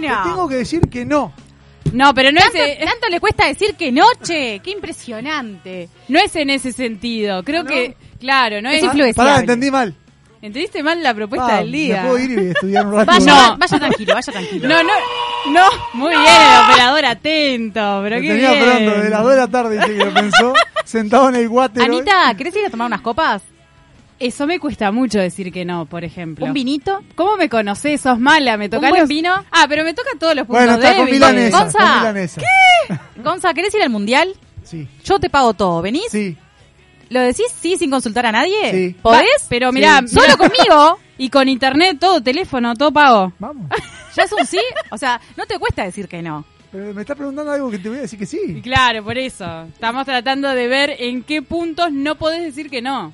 tengo que decir que no. No, pero no ¿Tanto, es, tanto le cuesta decir que no, che? Qué impresionante. no es en ese sentido. Creo ¿No? que, claro, no Es es. influenciable. Pará, entendí mal. ¿Entendiste mal la propuesta Ah, del día? ¿Me puedo ir y estudiar un rato? Vaya, No. vaya tranquilo, vaya tranquilo. No, no, no. Muy bien, el operador atento, pero Lo qué tenía bien. pronto, de las 2 de la tarde dice que lo pensó, sentado en el water. Anita, ¿querés ir a tomar unas copas? Eso me cuesta mucho decir que no, por ejemplo. ¿Un vinito? ¿Cómo me conocés? ¿Sos mala? ¿Me toca buen vino? Ah, pero me toca todos los puntos Bueno, está con débiles. milanesa. Gonza. Con milanesa. Gonza, ¿querés ir al mundial? Sí, Yo te pago todo. ¿Venís? sí. ¿Lo decís sí sin consultar a nadie? Sí. ¿Podés? Va, pero mirá, Sí. solo conmigo y con internet, todo, teléfono, todo pago. Vamos. ¿Ya es un sí? O sea, no te cuesta decir que no. Pero me estás preguntando algo que te voy a decir que sí. claro, por eso. Estamos tratando de ver en qué puntos no podés decir que no.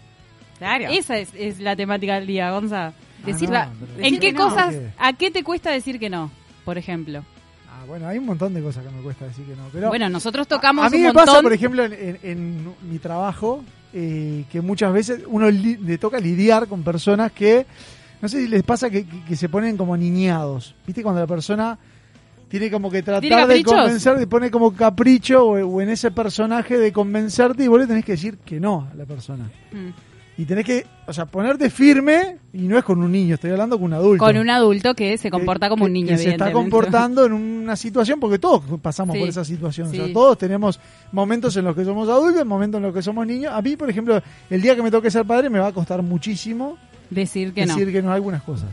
Claro. Esa es, es la temática del día, Gonza. Decir no, la- pero ¿En decir qué no. cosas, a qué te cuesta decir que no? Por ejemplo. Ah, bueno, hay un montón de cosas que me cuesta decir que no. Pero bueno, nosotros tocamos a mí un me montón. pasa, por ejemplo, en, en- en mi trabajo, eh, que muchas veces uno li- le toca lidiar con personas que, no sé si les pasa que, que- que se ponen como niñados. ¿Viste? Cuando la persona tiene como que ¿Tiene tratar de caprichos? convencer, pone como capricho o, o en ese personaje de convencerte y vos le tenés que decir que no a la persona. Mm. Y tenés que, o sea, ponerte firme y no es con un niño, estoy hablando con un adulto. Con un adulto que se que- comporta como un niño, que se está comportando en una situación porque todos pasamos Sí. por esa situación o sea, todos tenemos momentos en los que somos adultos momentos en los que somos niños a mí por ejemplo el día que me toque ser padre me va a costar muchísimo Decir que decir no. que no algunas cosas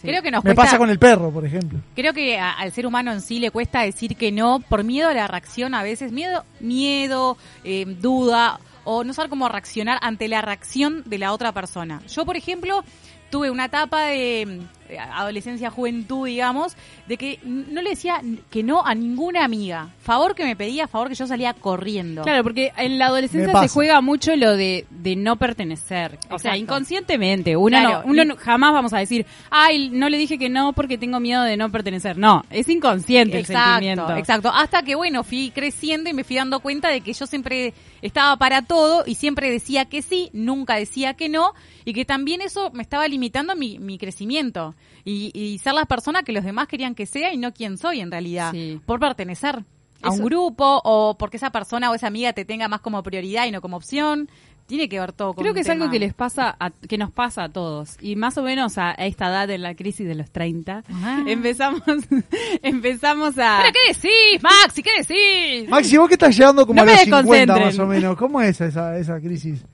Sí. Creo que nos me cuesta... pasa con el perro por ejemplo Creo que a- al ser humano en sí le cuesta decir que no por miedo a la reacción a veces, miedo, miedo, eh, duda o no saber cómo reaccionar ante la reacción de la otra persona. Yo, por ejemplo, tuve una etapa de adolescencia, juventud, digamos, de que no le decía que no a ninguna amiga. Favor que me pedía, favor que yo salía corriendo. Claro, porque en la adolescencia se juega mucho lo de, de no pertenecer. O sea, Exacto. inconscientemente. Uno, Claro, no, uno no- jamás vamos a decir, ay, no le dije que no porque tengo miedo de no pertenecer. No, es inconsciente el sentimiento. Exacto, exacto. Hasta que, bueno, fui creciendo y me fui dando cuenta de que yo siempre estaba para todo y siempre decía que sí, nunca decía que no, y que también eso me estaba limitando mi, mi crecimiento y, y ser la persona que los demás querían que sea y no quien soy en realidad, Sí. por pertenecer a un grupo o porque esa persona o esa amiga te tenga más como prioridad y no como opción. Tiene que ver todo con Creo que es tema. algo que les pasa, a- que nos pasa a todos. Y más o menos a, a esta edad en la crisis de los 30, Ajá. empezamos, empezamos a... ¿Pero qué decís, Maxi? ¿Qué decís? Maxi vos que estás llegando como No a los 50 desconcentren. más o menos ¿cómo es esa, esa crisis?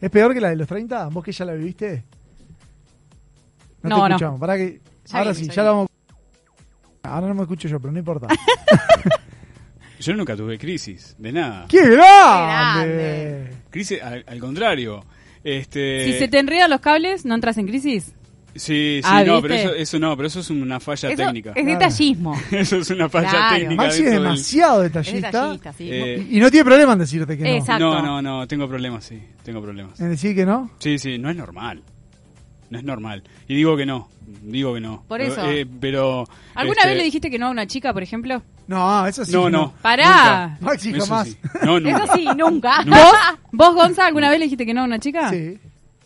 ¿es peor que la de los 30? ¿vos que ya la viviste? No, No, te no. escuchamos Pará que, Ya ahora sí ya la vamos ahora no me escucho yo pero no importa Yo nunca tuve crisis, de nada. ¡Qué grande! grande! Crisis, al, al contrario. Este, Si se te enredan los cables, ¿no entras en crisis? Sí, sí, Ah, no, ¿viste? pero eso, eso no, pero eso es una falla Eso técnica. es detallismo. Eso es una falla Claro. técnica. Maxi es del- demasiado Es detallista, sí. Eh, y, y no tiene problema en decirte que no Exacto. No, no, no, tengo problemas, sí, tengo problemas. en decir que no Sí, sí, no es normal. No es normal. Y digo que no, digo que no. Por Pero, eso. eh, pero... ¿Alguna este, vez le dijiste que no a una chica, por ejemplo? no eso sí No, no. Pará. jamás. sí. No, nunca. Eso sí, nunca. ¿Vos, vos, Gonza, alguna vez le dijiste que no a una chica? sí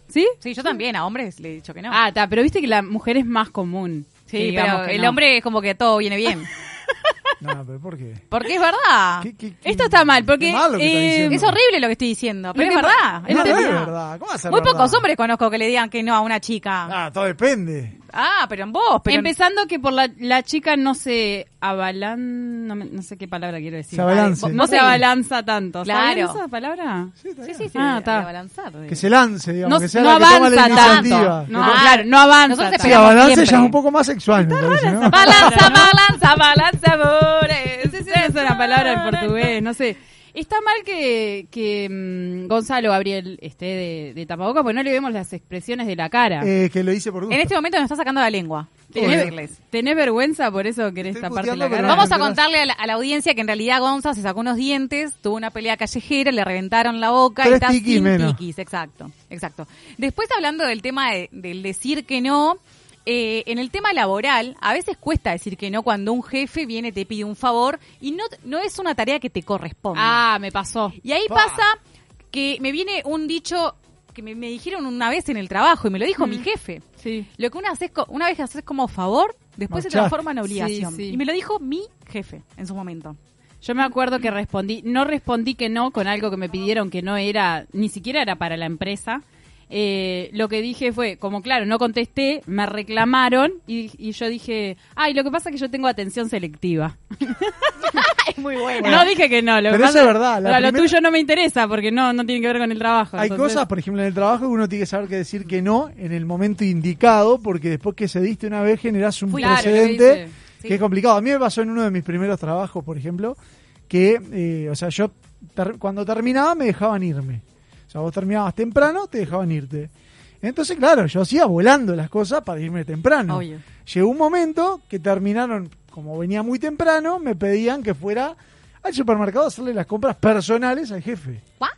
¿Sí? Sí, yo también, a hombres le he dicho que no. Ah, está, pero viste que la mujer es más común. sí, pero el no. hombre es como que todo viene bien. no pero ¿por qué? Porque es verdad. ¿Qué- qué- qué- Esto está mal, porque, eh. Es horrible lo que estoy diciendo, pero es verdad. es no, no es verdad. verdad ¿cómo va a ser Muy verdad? pocos hombres conozco que le digan que no a una chica. ah todo depende Ah, pero en vos. Pero Empezando que por la, la chica no se avalan... No, me- no sé qué palabra quiero decir. Se abalance. No se abalanza tanto. ¿Está Claro. bien esa palabra? Sí, está Sí, bien. sí, sí. Ah, está. de balanzar. de- que se lance digamos No, que sea no la que toma la avanza iniciativa tanto. No, Ah, claro, no avanza nosotros tanto. sí Peleamos avance ya siempre. es un poco más sexual me parece ¿no? Balanza, balanza, balanza, amores. Esa es una palabra en portugués, no sé. Está mal que, que mm, Gonzalo Gabriel esté de, de tapaboca porque no le vemos las expresiones de la cara. Eh, que lo hice por gusto En este momento nos está sacando la lengua. Quiero ¿Tenés, tenés vergüenza por eso querés taparte la cara? Vamos a contarle a la, a la audiencia que en realidad Gonza se sacó unos dientes, tuvo una pelea callejera, le reventaron la boca Tres y está tiquis sin menos. tiquis, exacto, exacto. Después hablando del tema de- del decir que no, eh, en el tema laboral, a veces cuesta decir que no cuando un jefe viene y te pide un favor y no, no es una tarea que te corresponde. Ah, me pasó. Y ahí Pa. pasa que me viene un dicho que me, me dijeron una vez en el trabajo y me lo dijo Mm. mi jefe. Sí. Lo que una, haces co- una vez que haces como favor, después se transforma en obligación. Sí, sí. Y me lo dijo mi jefe en su momento. Yo me acuerdo que respondí, no respondí que no con algo que me pidieron que no era, ni siquiera era para la empresa. Eh, lo que dije fue, como claro, no contesté, me reclamaron y, y yo dije, ay, lo que pasa es que yo tengo atención selectiva. es muy bueno. no dije que no, lo pero eso pasa- es verdad, la Lo, lo primera- tuyo no me interesa porque no, no tiene que ver con el trabajo. Hay entonces- cosas, por ejemplo, en el trabajo que uno tiene que saber que decir que no en el momento indicado, porque después que se diste una vez generás un Claro, lo que precedente dice. Sí. que es complicado. A mí me pasó en uno de mis primeros trabajos, por ejemplo, que, eh, o sea, yo ter- cuando terminaba me dejaban irme. O sea, vos terminabas temprano, te dejaban irte. Entonces, claro, yo hacía volando las cosas para irme temprano. Obvio. Llegó un momento que terminaron, como venía muy temprano, me pedían que fuera al supermercado a hacerle las compras personales al jefe. ¿What?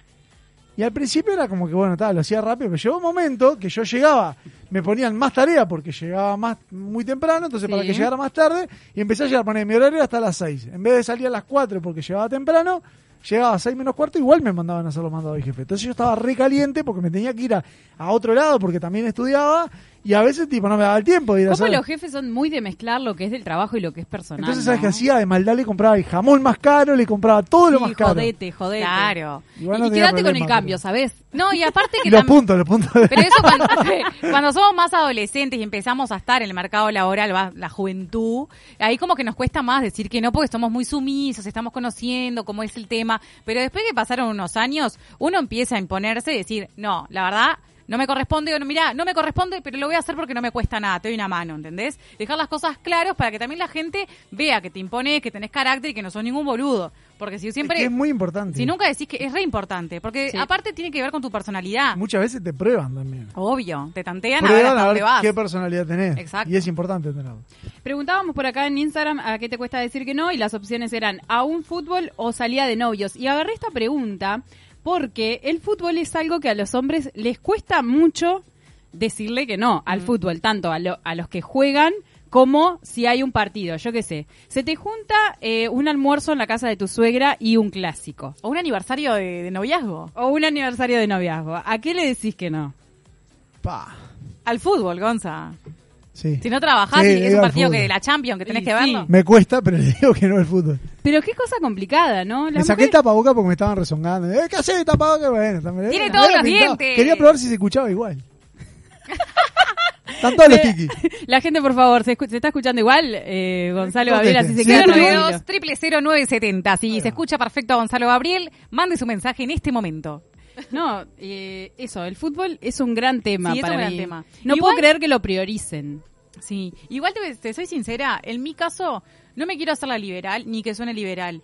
Y al principio era como que, bueno, tal, lo hacía rápido, pero llegó un momento que yo llegaba, me ponían más tarea porque llegaba más muy temprano, entonces para que llegara más tarde, y empecé a llegar, poner mi horario hasta las 6. En vez de salir a las 4 porque llegaba temprano, llegaba a 6 menos cuarto, igual me mandaban a hacer los mandados del jefe. Entonces yo estaba re caliente porque me tenía que ir a, a otro lado porque también estudiaba, y a veces, tipo, no me daba el tiempo de ir a ¿Cómo hacer... los jefes son muy de mezclar lo que es del trabajo y lo que es personal? Entonces, ¿sabes ¿no? qué hacía? De maldad le compraba el jamón más caro, le compraba todo lo Sí, más caro. jodete, jodete. Claro. Igual y tenía quédate con el problema, cambio, ¿sabes? No, y aparte que Y los tam- puntos, los puntos. de- Pero eso cuando, cuando somos más adolescentes y empezamos a estar en el mercado laboral, va, la juventud, ahí como que nos cuesta más decir que no porque somos muy sumisos, estamos conociendo cómo es el tema, pero después que pasaron unos años, uno empieza a imponerse y decir, no, la verdad, no me corresponde, o no, mirá, no me corresponde, pero lo voy a hacer porque no me cuesta nada, te doy una mano, ¿entendés? Dejar las cosas claras para que también la gente vea que te impones, que tenés carácter y que no sos ningún boludo. Porque si siempre... Es que es muy importante. Si nunca decís que es re importante, porque Sí. aparte tiene que ver con tu personalidad. Muchas veces te prueban también. Obvio, te tantean a ver hasta a dónde ver vas. qué personalidad tenés. Exacto. Y es importante tenerlo. Preguntábamos por acá en Instagram a qué te cuesta decir que no y las opciones eran a un fútbol o salida de novios. Y agarré esta pregunta porque el fútbol es algo que a los hombres les cuesta mucho decirle que no al fútbol, tanto a, lo- a los que juegan como si hay un partido, yo qué sé. Se te junta eh, un almuerzo en la casa de tu suegra y un clásico. O un aniversario de, de noviazgo. O un aniversario de noviazgo. ¿A qué le decís que no? Pa. Al fútbol, Gonza. Sí. Si no trabajás Sí, es un partido que fútbol. de la Champions que tenés que sí. verlo. Me cuesta, pero le digo que no al fútbol. Pero qué cosa complicada, ¿no? Me Las saqué el mujeres- tapaboca porque me estaban rezongando. ¿Eh, ¿Qué haces tapaboca? Bueno, también, Tiene todos me los pintado. dientes. Quería probar si se escuchaba igual. Están todos los tiki. La gente, por favor, ¿se, escu- se está escuchando igual? Eh, Gonzalo. Gabriel, así se queda pero- tranquilo. 092 triple 0970. Si se escucha perfecto a Gonzalo Gabriel, mande su mensaje en este momento. No, eh, eso, el fútbol es un gran tema Sí, es para gran mí. tema. No Igual- puedo creer que lo prioricen. Sí, igual te, te soy sincera, en mi caso no me quiero hacer la liberal ni que suene liberal,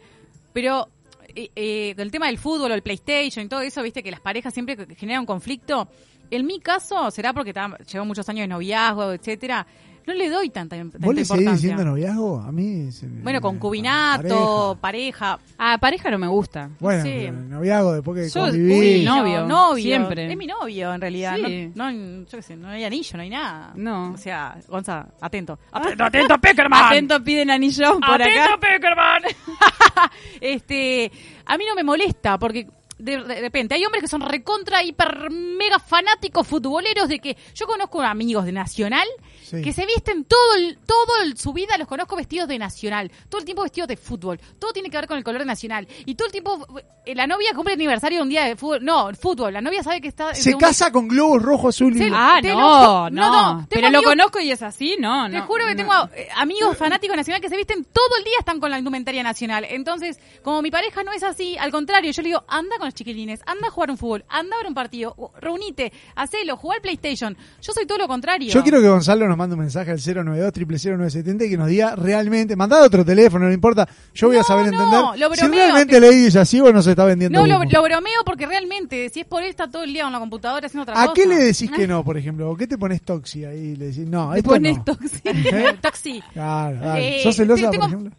pero eh, eh, el tema del fútbol el PlayStation y todo eso, viste que las parejas siempre generan conflicto. En mi caso, será porque llevo muchos años de noviazgo, etcétera, no le doy tanta, tanta ¿Vos le seguís importancia. diciendo noviazgo? A mí... se me- Bueno, concubinato, pareja. Ah, pareja no me gusta. Bueno, Sí. noviazgo después que Yo- conviví. uy, no. novio, novio. siempre. Es mi novio, en realidad. Sí. No, no, yo qué sé, no hay anillo, no hay nada. No. O sea, Gonza, atento. Atento, atento, Peckerman. Atento, piden anillo por Atento, acá. Peckerman. este, a mí no me molesta porque de, de repente hay hombres que son recontra hiper mega fanáticos futboleros de que yo conozco amigos de Nacional Sí. que se visten todo el, todo el- su vida los conozco vestidos de Nacional, todo el tiempo vestidos de fútbol, todo tiene que ver con el color de Nacional y todo el tiempo eh, la novia cumple aniversario un día de fútbol, no, fútbol, la novia sabe que está Se de un- casa con globos rojo, azul y... Ah, Te lo no, no. no, Pero lo conozco y es así, no, Te no. juro que no. tengo eh, amigos fanáticos nacional que se visten todo el día están con la indumentaria nacional. Entonces, como mi pareja no es así, al contrario, yo le digo, anda con los chiquilines, anda a jugar un fútbol, anda a ver un partido, reunite, hacelo, jugar al PlayStation. Yo soy todo lo contrario. Yo quiero que Gonzalo nos mande un mensaje al 092 0970 y que nos diga realmente, mandad otro teléfono, no importa, yo voy a No, saber no, entender lo si bromeo, realmente te- Lady es así o nos está vendiendo No, lo, lo bromeo porque realmente, si es por él, está todo el día con la computadora haciendo otra ¿A cosa. qué le decís que no, por ejemplo? ¿O qué te pones toxi ahí? Le decís, no, Te esto pones no. tóxico. ¿Eh? Taxi. Claro, dale. Eh, ¿Sos celosa, tengo- por ejemplo?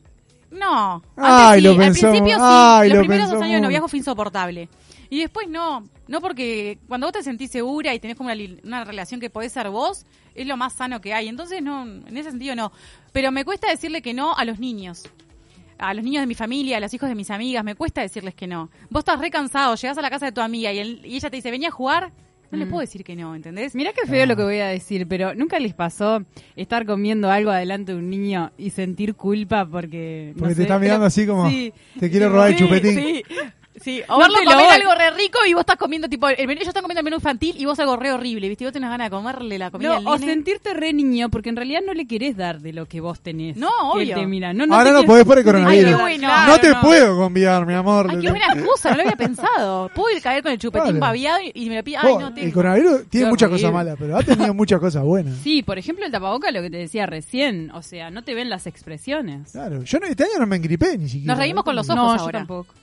No. Ay, lo. Al pensó- principio sí. ay, Los lo primeros dos años de noviazgo fue insoportable. Y después no. No porque cuando vos te sentís segura y tenés como una, una relación que podés ser vos, es lo más sano que hay. Entonces, no, en ese sentido no. Pero me cuesta decirle que no a los niños. A los niños de mi familia, a los hijos de mis amigas, me cuesta decirles que no. Vos estás re cansado, llegás a la casa de tu amiga y, el- y ella te dice, venía a jugar. no le Mm. puedo decir que no, ¿entendés? Mirá qué feo lo que voy a decir, pero ¿nunca les pasó estar comiendo algo adelante de un niño y sentir culpa porque... no Porque te sé, está mirando pero- así como, Sí. te quiere Sí, robar el chupetín. Sí, sí. O comer algo re rico y vos estás comiendo tipo el menú, ellos están comiendo el menú infantil y vos algo re horrible, ¿viste? Y vos tenés ganas de comerle la comida No, al o nene. sentirte re niño porque en realidad no le querés dar de lo que vos tenés. No, obvio. te mira. No, no Ahora te no podés por el coronavirus. Ay, qué bueno. no te puedo convidar, mi amor. Ay, qué buena excusa, no lo había pensado. Puedo ir caer con el chupetín Claro. babiado y, y me lo pide. Ay, el coronavirus tiene muchas cosas malas, pero ha tenido muchas cosas buenas. Sí, por ejemplo, el tapaboca, lo que te decía recién. O sea, no te ven las expresiones. Claro, yo no- este año no me engripé ni siquiera. Nos reímos con los ojos no, yo ahora. tampoco.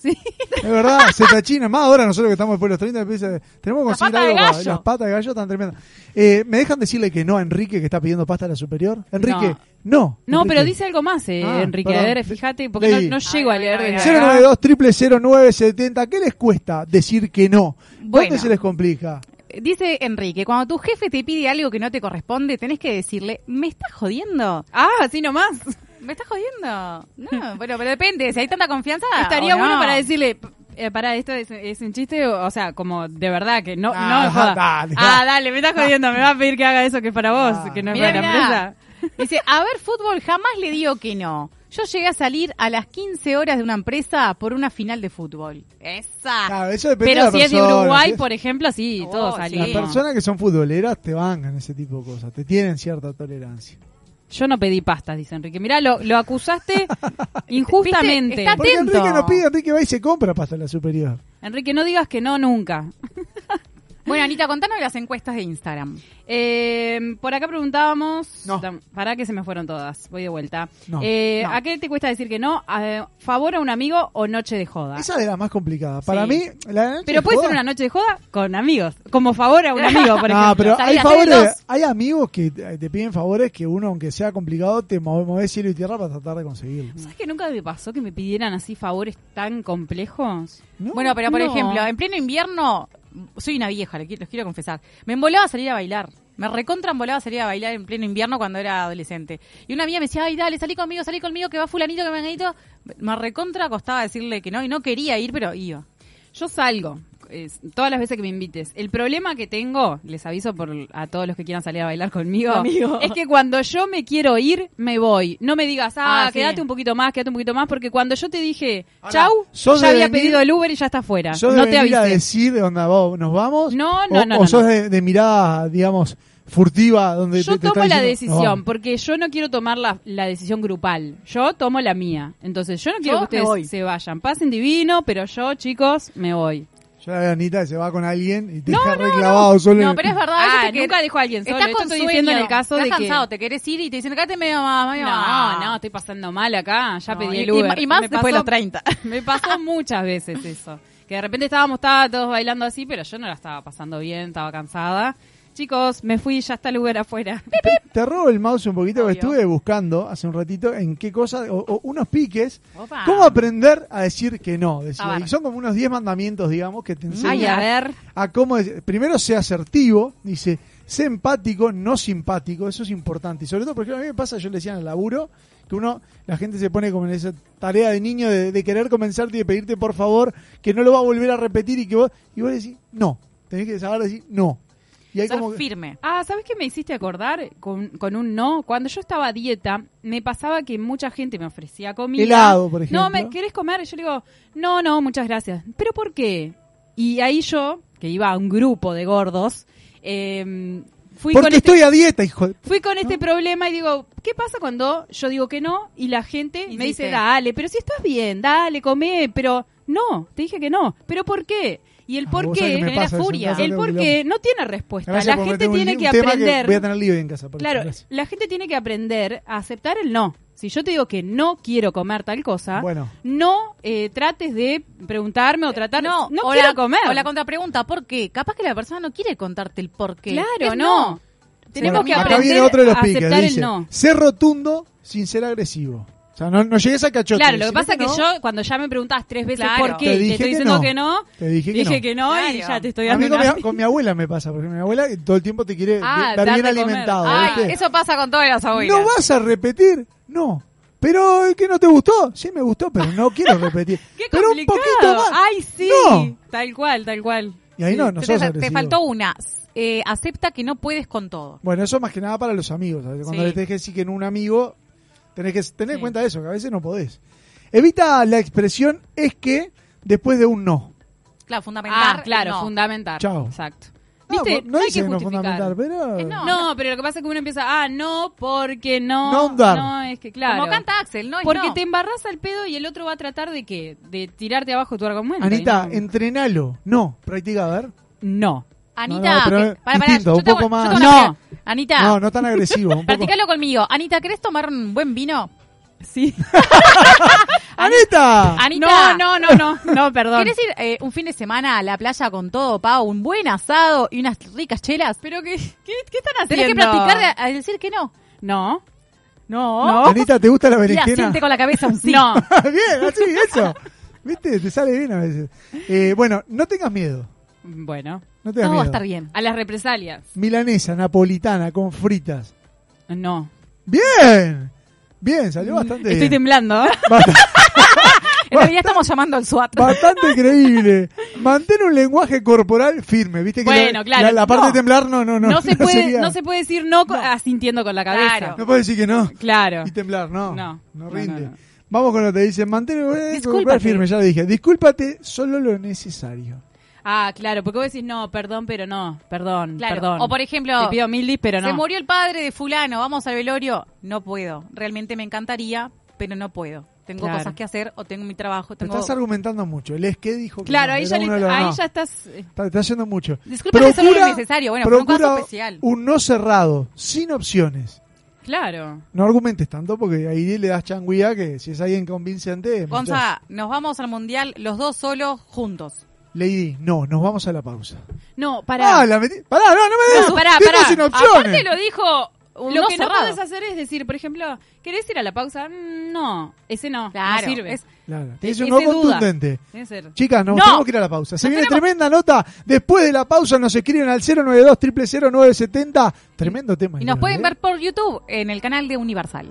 Sí. Es verdad, se china. Más ahora nosotros que estamos después de los 30, empieza- tenemos que conseguir algo. para-. Las patas de gallo están tremendas. Eh, ¿Me dejan decirle que no a Enrique que está pidiendo pasta a la superior? Enrique, no. No, Enrique. pero dice algo más, eh, Ah, Enrique. perdón. A ver, fíjate, porque no, Leí. no llego a, A ver, leer a acá. 092 0970 ¿Qué les cuesta decir que no? ¿Dónde Bueno. se les complica? Dice Enrique, cuando tu jefe te pide algo que no te corresponde, tenés que decirle, ¿me estás jodiendo? Ah, así nomás. ¿Me estás jodiendo? No, bueno, pero depende, si hay tanta confianza. Estaría bueno no. para decirle, eh, para esto es, es un chiste, o, o sea, como de verdad que no, Ah, no joda. dale, ah, dale. me estás jodiendo, me vas a pedir que haga eso que es para vos, Ah. que no es Mirá, para la mirá. empresa. Dice, a ver, fútbol jamás le digo que no. Yo llegué a salir a las 15 horas de una empresa por una final de fútbol. Esa. Claro, eso depende de Pero la si es de Uruguay, por ejemplo, sí, Oh, todos sí. salimos. Las personas que son futboleras te bancan ese tipo de cosas, te tienen cierta tolerancia. Yo no pedí pastas, dice Enrique. Mirá, lo, lo acusaste injustamente. Está Porque Atento. Enrique no pide, Enrique va y se compra pasta a la superior. Enrique, no digas que no nunca. Bueno, Anita, contanos de las encuestas de Instagram. Eh, por acá preguntábamos. No. Pará que se me fueron todas. Voy de vuelta. No. Eh, No. ¿A qué te cuesta decir que no? ¿A ¿Favor a un amigo o noche de joda? Esa es la más complicada. Para Sí. mí, la noche Pero de puede joda- ser una noche de joda con amigos. Como favor a un amigo, por No, ejemplo. pero hay favores, hay amigos que te piden favores que uno, aunque sea complicado, te mueve, mueve cielo y tierra para tratar de conseguirlo. ¿Sabes que nunca me pasó que me pidieran así favores tan complejos? ¿No? Bueno, pero por ejemplo, en pleno invierno, soy una vieja, los quiero confesar. Me embolaba salir a bailar. Me recontra embolaba salir a bailar en pleno invierno cuando era adolescente. Y una amiga me decía, ay, dale, salí conmigo, salí conmigo, que va fulanito, que venganito. Me recontra costaba decirle que no, y no quería ir, pero iba. Yo salgo. Es, todas las veces que me invites. El problema que tengo, les aviso por a todos los que quieran salir a bailar conmigo, es que cuando yo me quiero ir, me voy. No me digas, ah, Ah, sí. quédate un poquito más, quédate un poquito más, porque cuando yo te dije, Ahora, chau, ¿sos ya había venir- pedido el Uber y ya está afuera. ¿Sos no de te venir a avisé. decir de dónde vamos, nos vamos? No, no, o, no, O no, sos no. De, de mirada, digamos, furtiva, donde Yo te, te tomo la diciendo, decisión, porque yo no quiero tomar la, la decisión grupal. Yo tomo la mía. Entonces, yo no quiero Yo que ustedes se vayan. Pasen divino, pero yo, chicos, me voy. Yo la veo a Anita que se va con alguien y te No, deja no, reclavado solo. No, pero es verdad. Ah, te nunca dejo a alguien solo. Estás Esto estoy diciendo en el caso estás de que- cansado, te querés ir y te dicen, quédate medio más. medio más". No, no, estoy pasando mal acá. Ya No, pedí y- el y- Uber. y más Me después de pasó- los 30. Me pasó muchas veces eso. Que de repente estábamos estaba todos bailando así, pero yo no la estaba pasando bien, estaba cansada. Chicos, me fui, ya está el Uber afuera. Te robo el mouse un poquito, porque Obvio. estuve buscando hace un ratito en qué cosa, o, o unos piques. Opa. ¿Cómo aprender a decir que no? Y son como unos 10 mandamientos, digamos, que te enseñan Ay, a ver. a cómo decir- primero sé asertivo, dice, sé empático, no simpático, eso es importante. Y sobre todo, porque a mí me pasa, yo le decía en el laburo, que uno, la gente se pone como en esa tarea de niño de, de querer convencerte y de pedirte por favor, que no lo va a volver a repetir y que vos, y vos decís, no, tenés que saber decir no. Y hay Ser como que- firme. Ah, ¿sabes qué me hiciste acordar con, con un no? Cuando yo estaba a dieta, me pasaba que mucha gente me ofrecía comida. Helado, por ejemplo. No, ¿me querés comer? Y yo le digo, no, no, muchas gracias. ¿Pero por qué? Y ahí yo, que iba a un grupo de gordos, eh, fui porque con este... estoy a dieta, hijo de... Fui con este problema y digo, ¿qué pasa cuando yo digo que no y la gente me dice, dale, pero si estás bien, dale, come, pero no, te dije que no, pero ¿por qué? Y el Ah, por sabés qué, genera eso, furia. El por qué no tiene respuesta. Gracias La gente un tiene que un aprender. voy a tener lío en casa. Claro, gracias. la gente tiene que aprender a aceptar el no. Si yo te digo que no quiero comer tal cosa, Bueno. no eh, trates de preguntarme o tratar. No, no o quiero la, comer. O la contrapregunta, ¿por qué? Capaz que la persona no quiere contarte el por qué. Claro, Es no. Tenemos Bueno, que acá aprender viene otro de los a piques. aceptar Dice, el no. ser rotundo sin ser agresivo. O sea, no, no llegues a cachote. Claro, lo que pasa es que no, yo, cuando ya me preguntás tres veces Claro. por qué, Te te, dije estoy que diciendo no. que no, Te dije que no. y Claro. ya te estoy A mí dando con una... mi, con mi abuela me pasa, porque mi abuela todo el tiempo te quiere Ah, dar bien de comer. alimentado. Ay, ¿viste? eso pasa con todas las abuelas. ¿No vas a repetir? No. Pero ¿qué no te gustó? Sí me gustó, pero no quiero repetir. ¡Qué pero un poquito más. ¡Ay, sí! No. Tal cual, tal cual. Y ahí no, no te, sos te- te agresivo. faltó una. Eh, acepta que no puedes con todo. Bueno, eso más que nada para los amigos. ¿sabes? Cuando Sí. le tenés que decir que en un amigo, tenés que tener en Sí. cuenta eso, que a veces no podés. Evita la expresión es que después de un no. Claro, fundamental. Ah, claro, no. fundamental. Chao. Exacto. No, ¿Viste? no, hay dice que no justificar. fundamental, pero... No. No, pero lo que pasa es que uno empieza, ah, no, porque no. No ahondar. No, es que claro. Como canta Axel, ¿no? Es Porque no. te embarras al pedo y el otro va a tratar de qué? De tirarte abajo tu argumento. Anita, no. entrenalo. No, practica, a ver. No. Anita, No, no, que- para, para, distinto, yo un te poco yo más. No. Anita, No, no tan agresivo. Un poco. practicalo conmigo. Anita, ¿querés tomar un buen vino? Sí. ¡Anita! Anita, No, no, no, no, no, perdón. ¿Querés ir eh, un fin de semana a la playa con todo, Pau? Un buen asado y unas ricas chelas. Pero qué, qué, qué están haciendo? Tenés que practicar a decir que no. No. No. No. Anita, ¿te gusta la berenjena? asiente con la cabeza un sí. No. bien, así, eso. ¿Viste? Te sale bien a veces. Eh, bueno, no tengas miedo. Bueno. No Todo va a miedo. estar bien. A las represalias. Milanesa, napolitana, con fritas. No. Bien. Bien, salió bastante Estoy bien. temblando. Bast- En realidad estamos llamando al SWAT. bastante creíble. Mantén un lenguaje corporal firme. ¿Viste que Bueno, la, claro, la- la parte no. de temblar no, no, no. No, se puede, sería- no se puede decir no, co- asintiendo con la cabeza. Claro. No puedes decir que no. Claro. Y temblar, no. No. No rinde. no, no. Vamos con lo que te dicen. Mantén un lenguaje corporal Discúlpate. firme, ya lo dije. Discúlpate solo lo necesario. Ah, claro, porque vos decís no, perdón, pero no, perdón, Claro. perdón. O por ejemplo, Te pido mil dis, pero no. se murió el padre de fulano, vamos al velorio. No puedo. Realmente me encantaría, pero no puedo. Tengo Claro. cosas que hacer o tengo mi trabajo. Te Tengo... estás argumentando mucho. El es que dijo que Claro, no, ahí, ya, le- los ahí no. ya estás... eh, Está, está yendo mucho. Disculpa, solo lo necesario. Bueno, fue un procura caso especial. un no cerrado, sin opciones. Claro. No argumentes tanto porque ahí le das changuía que si es alguien convincente. Gonza, nos vamos al mundial los dos solos juntos. Lady, no, nos vamos a la pausa. No, pará. Ah, la metí. Pará, no, no me des. No, pará, pará. sin opciones. Aparte lo dijo... Un lo no que cerrado. no puedes hacer es decir, por ejemplo, ¿querés ir a la pausa? Mm, No, ese no, Claro, no sirve. es- Claro, tienes un no duda. contundente. Chicas, nos No. tenemos que ir a la pausa. Se Nos viene tenemos- tremenda nota. Después de la pausa nos escriben al 092 000 970 Tremendo tema. Y nos Iván, pueden ¿eh? ver por YouTube en el canal de Universal.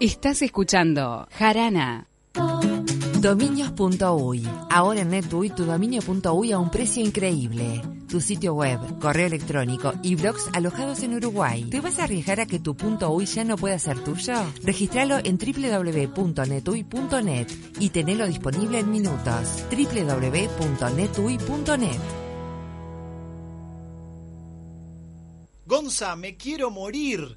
Estás escuchando Jarana. Dominios.uy. Ahora en NetUI tu dominio.uy a un precio increíble. Tu sitio web, correo electrónico y blogs alojados en Uruguay. ¿Te vas a arriesgar a que tu .uy ya no pueda ser tuyo? Registralo en www.netui.net y tenelo disponible en minutos. www.netui.net. Gonza, me quiero morir.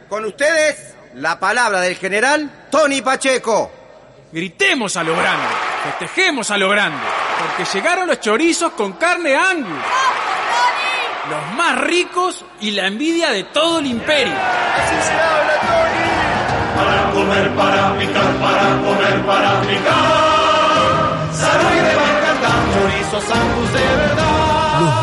Con ustedes, la palabra del general Tony Pacheco. Gritemos a lo grande, festejemos a lo grande, porque llegaron los chorizos con carne Angus. Los más ricos y la envidia de todo el imperio. Así se habla, Tony. Para comer, para picar, para comer, para picar. Salud y de Bacardán, chorizos Angus de verdad.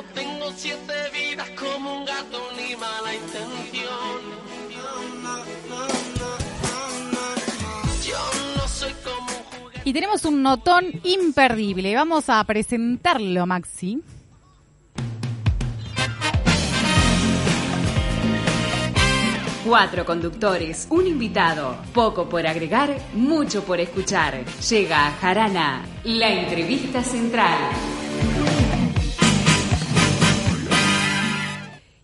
No tengo siete vidas como un gato ni mala intención. Yo no soy como un juguete. Y tenemos un notón imperdible. Vamos a presentarlo, Maxi. Cuatro conductores, un invitado, poco por agregar, mucho por escuchar. Llega a Jarana, la entrevista central.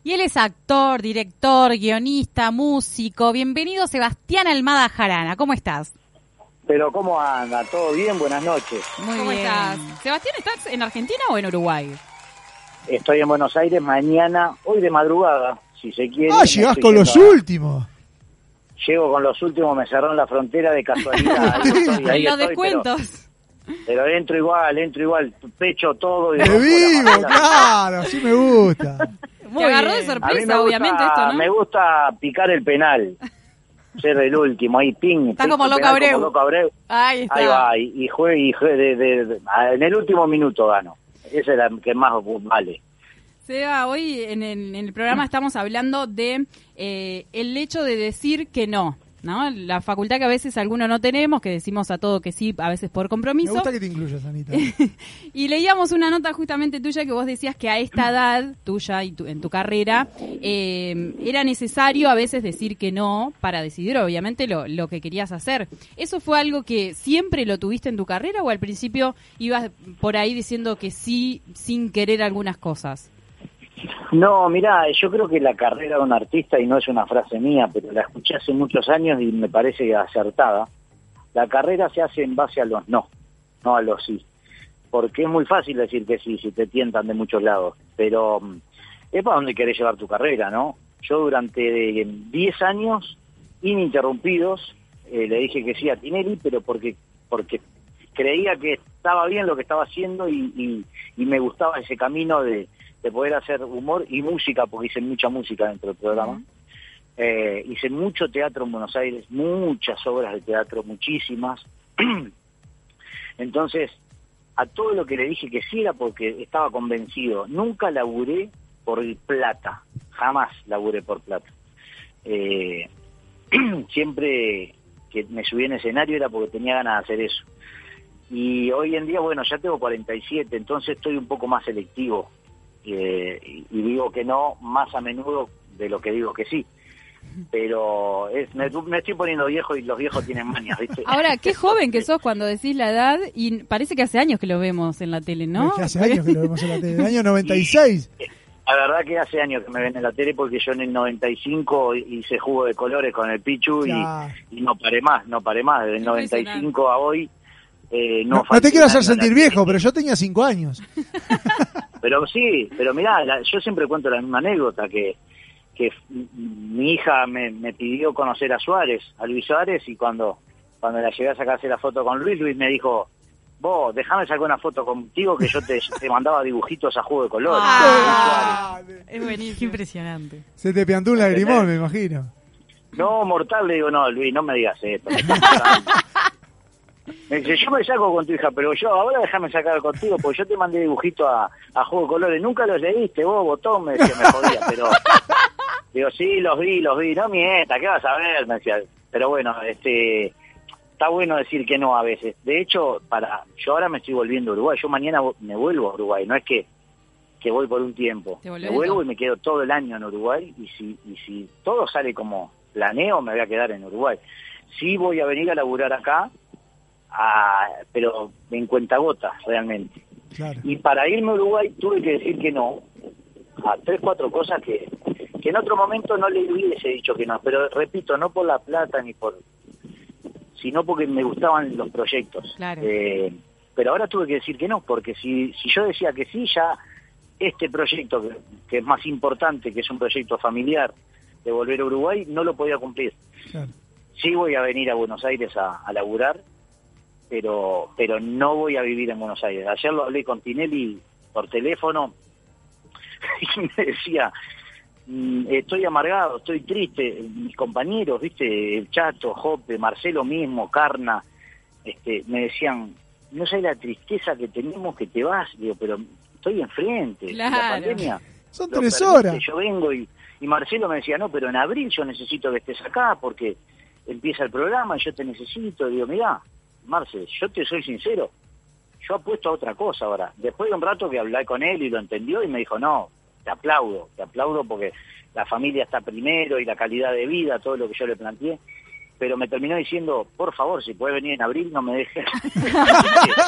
Y él es actor, director, guionista, músico. Bienvenido, Sebastián Almada Jarana. ¿Cómo estás? Pero ¿cómo anda? ¿Todo bien? Buenas noches. Muy ¿Cómo bien. estás? Sebastián, ¿estás en Argentina o en Uruguay? Estoy en Buenos Aires mañana, hoy de madrugada, si se quiere. Ah, llegás con los últimos. Llego con los últimos, me cerraron la frontera de casualidad. Ahí estoy, ahí Los estoy, descuentos. Pero, pero entro igual, entro igual, pecho todo. Y ¡De rompo la vivo! ¡Claro! Así me gusta. Te agarró de sorpresa, gusta- obviamente, esto, ¿no? Me gusta picar el penal. Ser el último, ahí ping. Está como penal Abreu. como Loco Abreu. Ahí está. Ahí va, y, y juegue, y juegue de, de- de- en el último minuto gano. Esa es la que más vale. Seba, hoy en el, en el programa estamos hablando de eh, el hecho de decir que no, ¿no? La facultad que a veces algunos no tenemos, que decimos a todo que sí, a veces por Me compromiso. gusta que te incluyas, Anita. Y leíamos una nota justamente tuya que vos decías que a esta edad tuya y tu- en tu carrera eh, era necesario a veces decir que no para decidir obviamente lo, lo que querías hacer. ¿Eso fue algo que siempre lo tuviste en tu carrera o al principio ibas por ahí diciendo que sí sin querer algunas cosas? No, mira, yo creo que la carrera de un artista, y no es una frase mía, pero la escuché hace muchos años y me parece acertada, la carrera se hace en base a los no, no a los sí. Porque es muy fácil decir que sí si te tientan de muchos lados, pero mm, es para donde querés llevar tu carrera, ¿no? Yo durante eh, 10 años ininterrumpidos eh, le dije que sí a Tinelli, pero porque porque creía que estaba bien lo que estaba haciendo y me gustaba ese camino de, de poder hacer humor y música, porque hice mucha música dentro del programa. Eh, hice mucho teatro en Buenos Aires, muchas obras de teatro, muchísimas. Entonces, a todo lo que le dije que sí era porque estaba convencido. Nunca laburé por plata, jamás laburé por plata. Eh, siempre que me subí en escenario era porque tenía ganas de hacer eso. Y hoy en día, bueno, ya tengo 47, entonces estoy un poco más selectivo eh, y, y digo que no más a menudo de lo que digo que sí. Pero es, me, me estoy poniendo viejo y los viejos tienen mañas, ¿viste? Ahora, qué joven que sos cuando decís la edad y parece que hace años que lo vemos en la tele, ¿no? Es que hace años que lo vemos en la tele. En el año 96. La verdad que hace años que me ven en la tele porque yo en el 95 hice jugo de colores con el Pichu y- y, no paré más, no paré más. Desde el 95 a hoy eh, no No, no te quiero hacer sentir viejo, pero yo tenía 5 años. Pero sí, pero mirá, la- yo siempre cuento la misma anécdota que que mi hija me, me pidió conocer a Suárez, a Luis Suárez, y cuando, cuando la llegué a sacarse la foto con Luis, Luis me dijo, vos, déjame sacar una foto contigo que yo te, te mandaba dibujitos a juego de color. Ah, es buenísimo. Impresionante. Se te piantó un lagrimón, me imagino. No, mortal, le digo, no, Luis, no me digas esto. me estás matando". Me dice, yo me saco con tu hija, pero yo ahora déjame sacar contigo, porque yo te mandé dibujito a, a Juego de Colores. Nunca los leíste, vos, botón, me decía, me jodía, pero... Digo, sí, los vi, los vi. No mienta, ¿qué vas a ver? Me decía, pero bueno, este está bueno decir que no a veces. De hecho, para yo ahora me estoy volviendo a Uruguay. Yo mañana me vuelvo a Uruguay. No es que que voy por un tiempo. Me vuelvo y me quedo todo el año en Uruguay y si y si todo sale como planeo, me voy a quedar en Uruguay. Sí voy a venir a laburar acá, a- pero en cuentagotas realmente. Claro. Y para irme a Uruguay tuve que decir que no a tres, cuatro cosas que, que en otro momento no le hubiese dicho que no. Pero repito, no por la plata ni por... sino porque me gustaban los proyectos. Claro. Eh, pero ahora tuve que decir que no, porque si, si yo decía que sí, ya este proyecto, que, que es más importante, que es un proyecto familiar, de volver a Uruguay, no lo podía cumplir. Claro. Sí voy a venir a Buenos Aires a, a laburar, pero pero no voy a vivir en Buenos Aires. Ayer lo hablé con Tinelli por teléfono y me decía, "Mm, estoy amargado, estoy triste. Mis compañeros, viste, el Chato, Jope, Marcelo mismo, Carna, este, me decían, no sé la tristeza que tenemos que te vas, digo, pero estoy enfrente. La Claro. pandemia Son tres permite, horas. Yo vengo y, y Marcelo me decía, no, pero en abril yo necesito que estés acá porque empieza el programa y yo te necesito. Digo, mirá, Marcel, yo te soy sincero, yo apuesto a otra cosa ahora. Después de un rato que hablé con él y lo entendió y me dijo, no, te aplaudo, te aplaudo porque la familia está primero y la calidad de vida, todo lo que yo le planteé. Pero me terminó diciendo, por favor, si puedes venir en abril, no me dejes.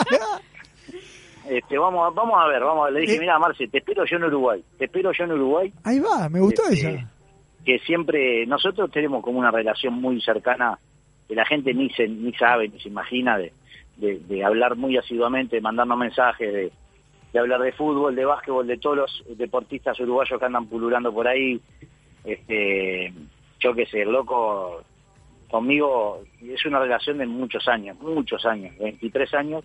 este, vamos, a- vamos a ver, vamos a, le dije, Eh. mira, Marce, te espero yo en Uruguay, te espero yo en Uruguay Ahí va, me gustó Este, esa. que siempre nosotros tenemos como una relación muy cercana que la gente ni se ni sabe ni se imagina de, de, de hablar muy asiduamente de mandarnos mensajes de, de hablar de fútbol de básquetbol de todos los deportistas uruguayos que andan pululando por ahí este yo qué sé el loco conmigo es una relación de muchos años muchos años 23 años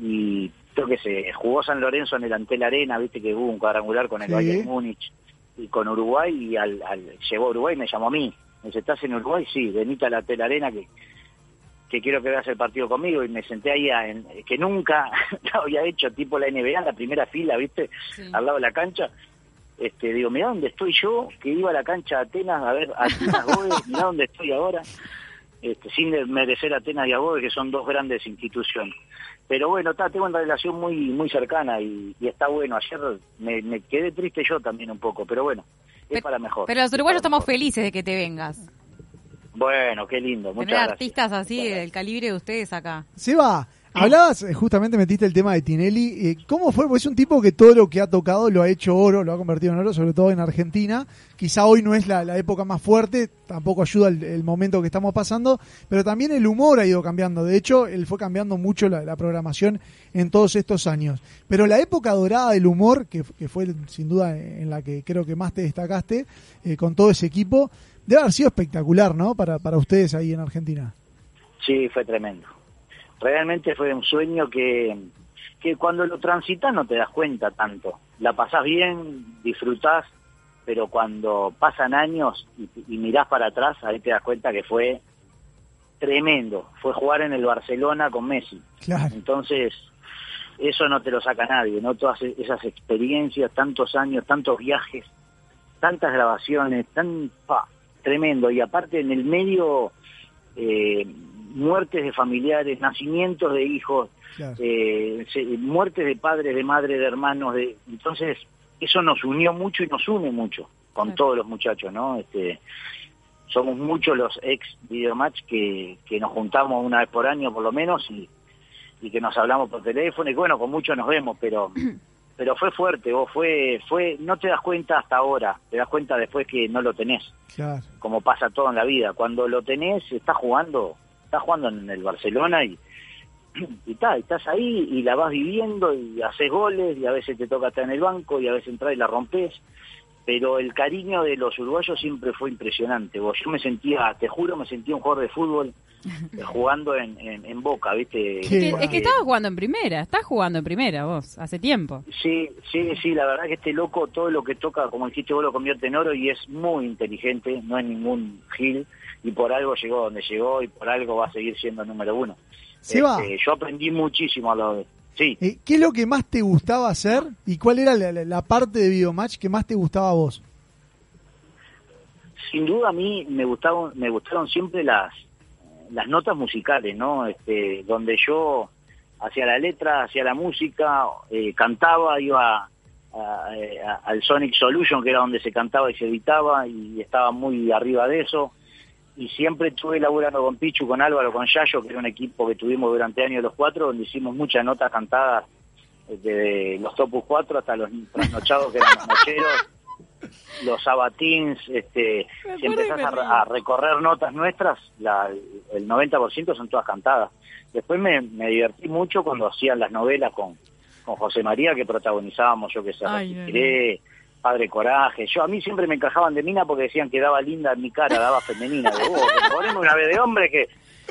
y yo qué sé jugó San Lorenzo en el Antel Arena viste que hubo un cuadrangular con el Sí. Bayern Múnich y con Uruguay y al, al llegó a Uruguay y me llamó a mí. Me dice, ¿estás en Uruguay? Sí, venite a la Tela Arena que, que quiero que veas el partido conmigo. Y me senté ahí, a- en, que nunca había hecho, tipo la NBA, en la primera fila, ¿viste? Al lado de la cancha. Este, digo, mira dónde estoy yo, que iba a la cancha a Atenas a ver a Atenas Goe, mira dónde estoy ahora. Este, sin merecer Atenas y a Goe, que son dos grandes instituciones. Pero bueno, está, tengo una relación muy muy cercana y, y está bueno. Ayer me, me quedé triste yo también un poco, pero bueno, es para mejor. Pero los uruguayos estamos felices de que te vengas. Bueno, qué lindo, muchas Tener gracias. artistas así del calibre de ustedes acá. Seba, hablabas, eh, justamente metiste el tema de Tinelli. eh, ¿Cómo fue? Porque es un tipo que todo lo que ha tocado lo ha hecho oro, lo ha convertido en oro, sobre todo en Argentina. Quizá hoy no es la, época más fuerte, tampoco ayuda el, el momento que estamos pasando, pero también el humor ha ido cambiando. De hecho, él fue cambiando mucho la, la programación en todos estos años. Pero la época dorada del humor, que, que fue sin duda en la que creo que más te destacaste, eh, con todo ese equipo, debe haber sido espectacular, ¿no? Para, para ustedes ahí en Argentina. Sí, fue tremendo. Realmente fue un sueño que, que cuando lo transitas no te das cuenta tanto. La pasás bien, disfrutás, pero cuando pasan años y, y mirás para atrás, ahí te das cuenta que fue tremendo. Fue jugar en el Barcelona con Messi. Claro. Entonces, eso no te lo saca nadie, ¿no? Todas e- esas experiencias, tantos años, tantos viajes, tantas grabaciones, tan pa, tremendo. Y aparte en el medio, eh, muertes de familiares, nacimientos de hijos, Claro. eh, se- muertes de padres, de madres, de hermanos. De, entonces, eso nos unió mucho y nos une mucho con todos los muchachos, ¿no? Este, somos muchos los ex videomatch que, que nos juntamos una vez por año por lo menos y, y que nos hablamos por teléfono y bueno, con muchos nos vemos, pero pero fue fuerte, vos fue fue no te das cuenta hasta ahora, te das cuenta después que no lo tenés, Claro. como pasa todo en la vida. Cuando lo tenés, estás jugando, estás jugando en el Barcelona y y, ta, estás ahí y la vas viviendo y haces goles y a veces te toca estar en el banco y a veces entrar y la rompes pero el cariño de los uruguayos siempre fue impresionante. Vos, yo me sentía, te juro, me sentía un jugador de fútbol eh, jugando en, en, en Boca, ¿viste? Es que, es que estabas jugando en primera, estás jugando en primera vos, hace tiempo. Sí, sí, sí, la verdad que este loco todo lo que toca, como dijiste vos, lo convierte en oro y es muy inteligente, no es ningún gil y por algo llegó donde llegó y por algo va a seguir siendo número uno. Seba. Este, yo aprendí muchísimo a lo de... Sí, Eh, ¿Qué es lo que más te gustaba hacer y cuál era la, parte de Videomatch que más te gustaba a vos? sin duda a mí me gustaron, me gustaron siempre las, las notas musicales, ¿no? Este, donde yo hacía la letra, hacía la música, eh, cantaba, iba a- a- al Sonic Solution, que era donde se cantaba y se editaba, y estaba muy arriba de eso. Y siempre estuve laburando con Pichu, con Álvaro, con Yayo, que era un equipo que tuvimos durante años los cuatro, donde hicimos muchas notas cantadas, desde los Topus 4 hasta los trasnochados que eran los nocheros, los sabatins, este, si empezás a, re- a recorrer notas nuestras, la, el 90% son todas cantadas. Después me, me divertí mucho cuando hacían las novelas con, con José María, que protagonizábamos, yo que sé, Ay, Padre Coraje. Yo a mí siempre me encajaban de mina porque decían que daba linda en mi cara, daba femenina. De, "Oh, que poneme una vez de hombre que...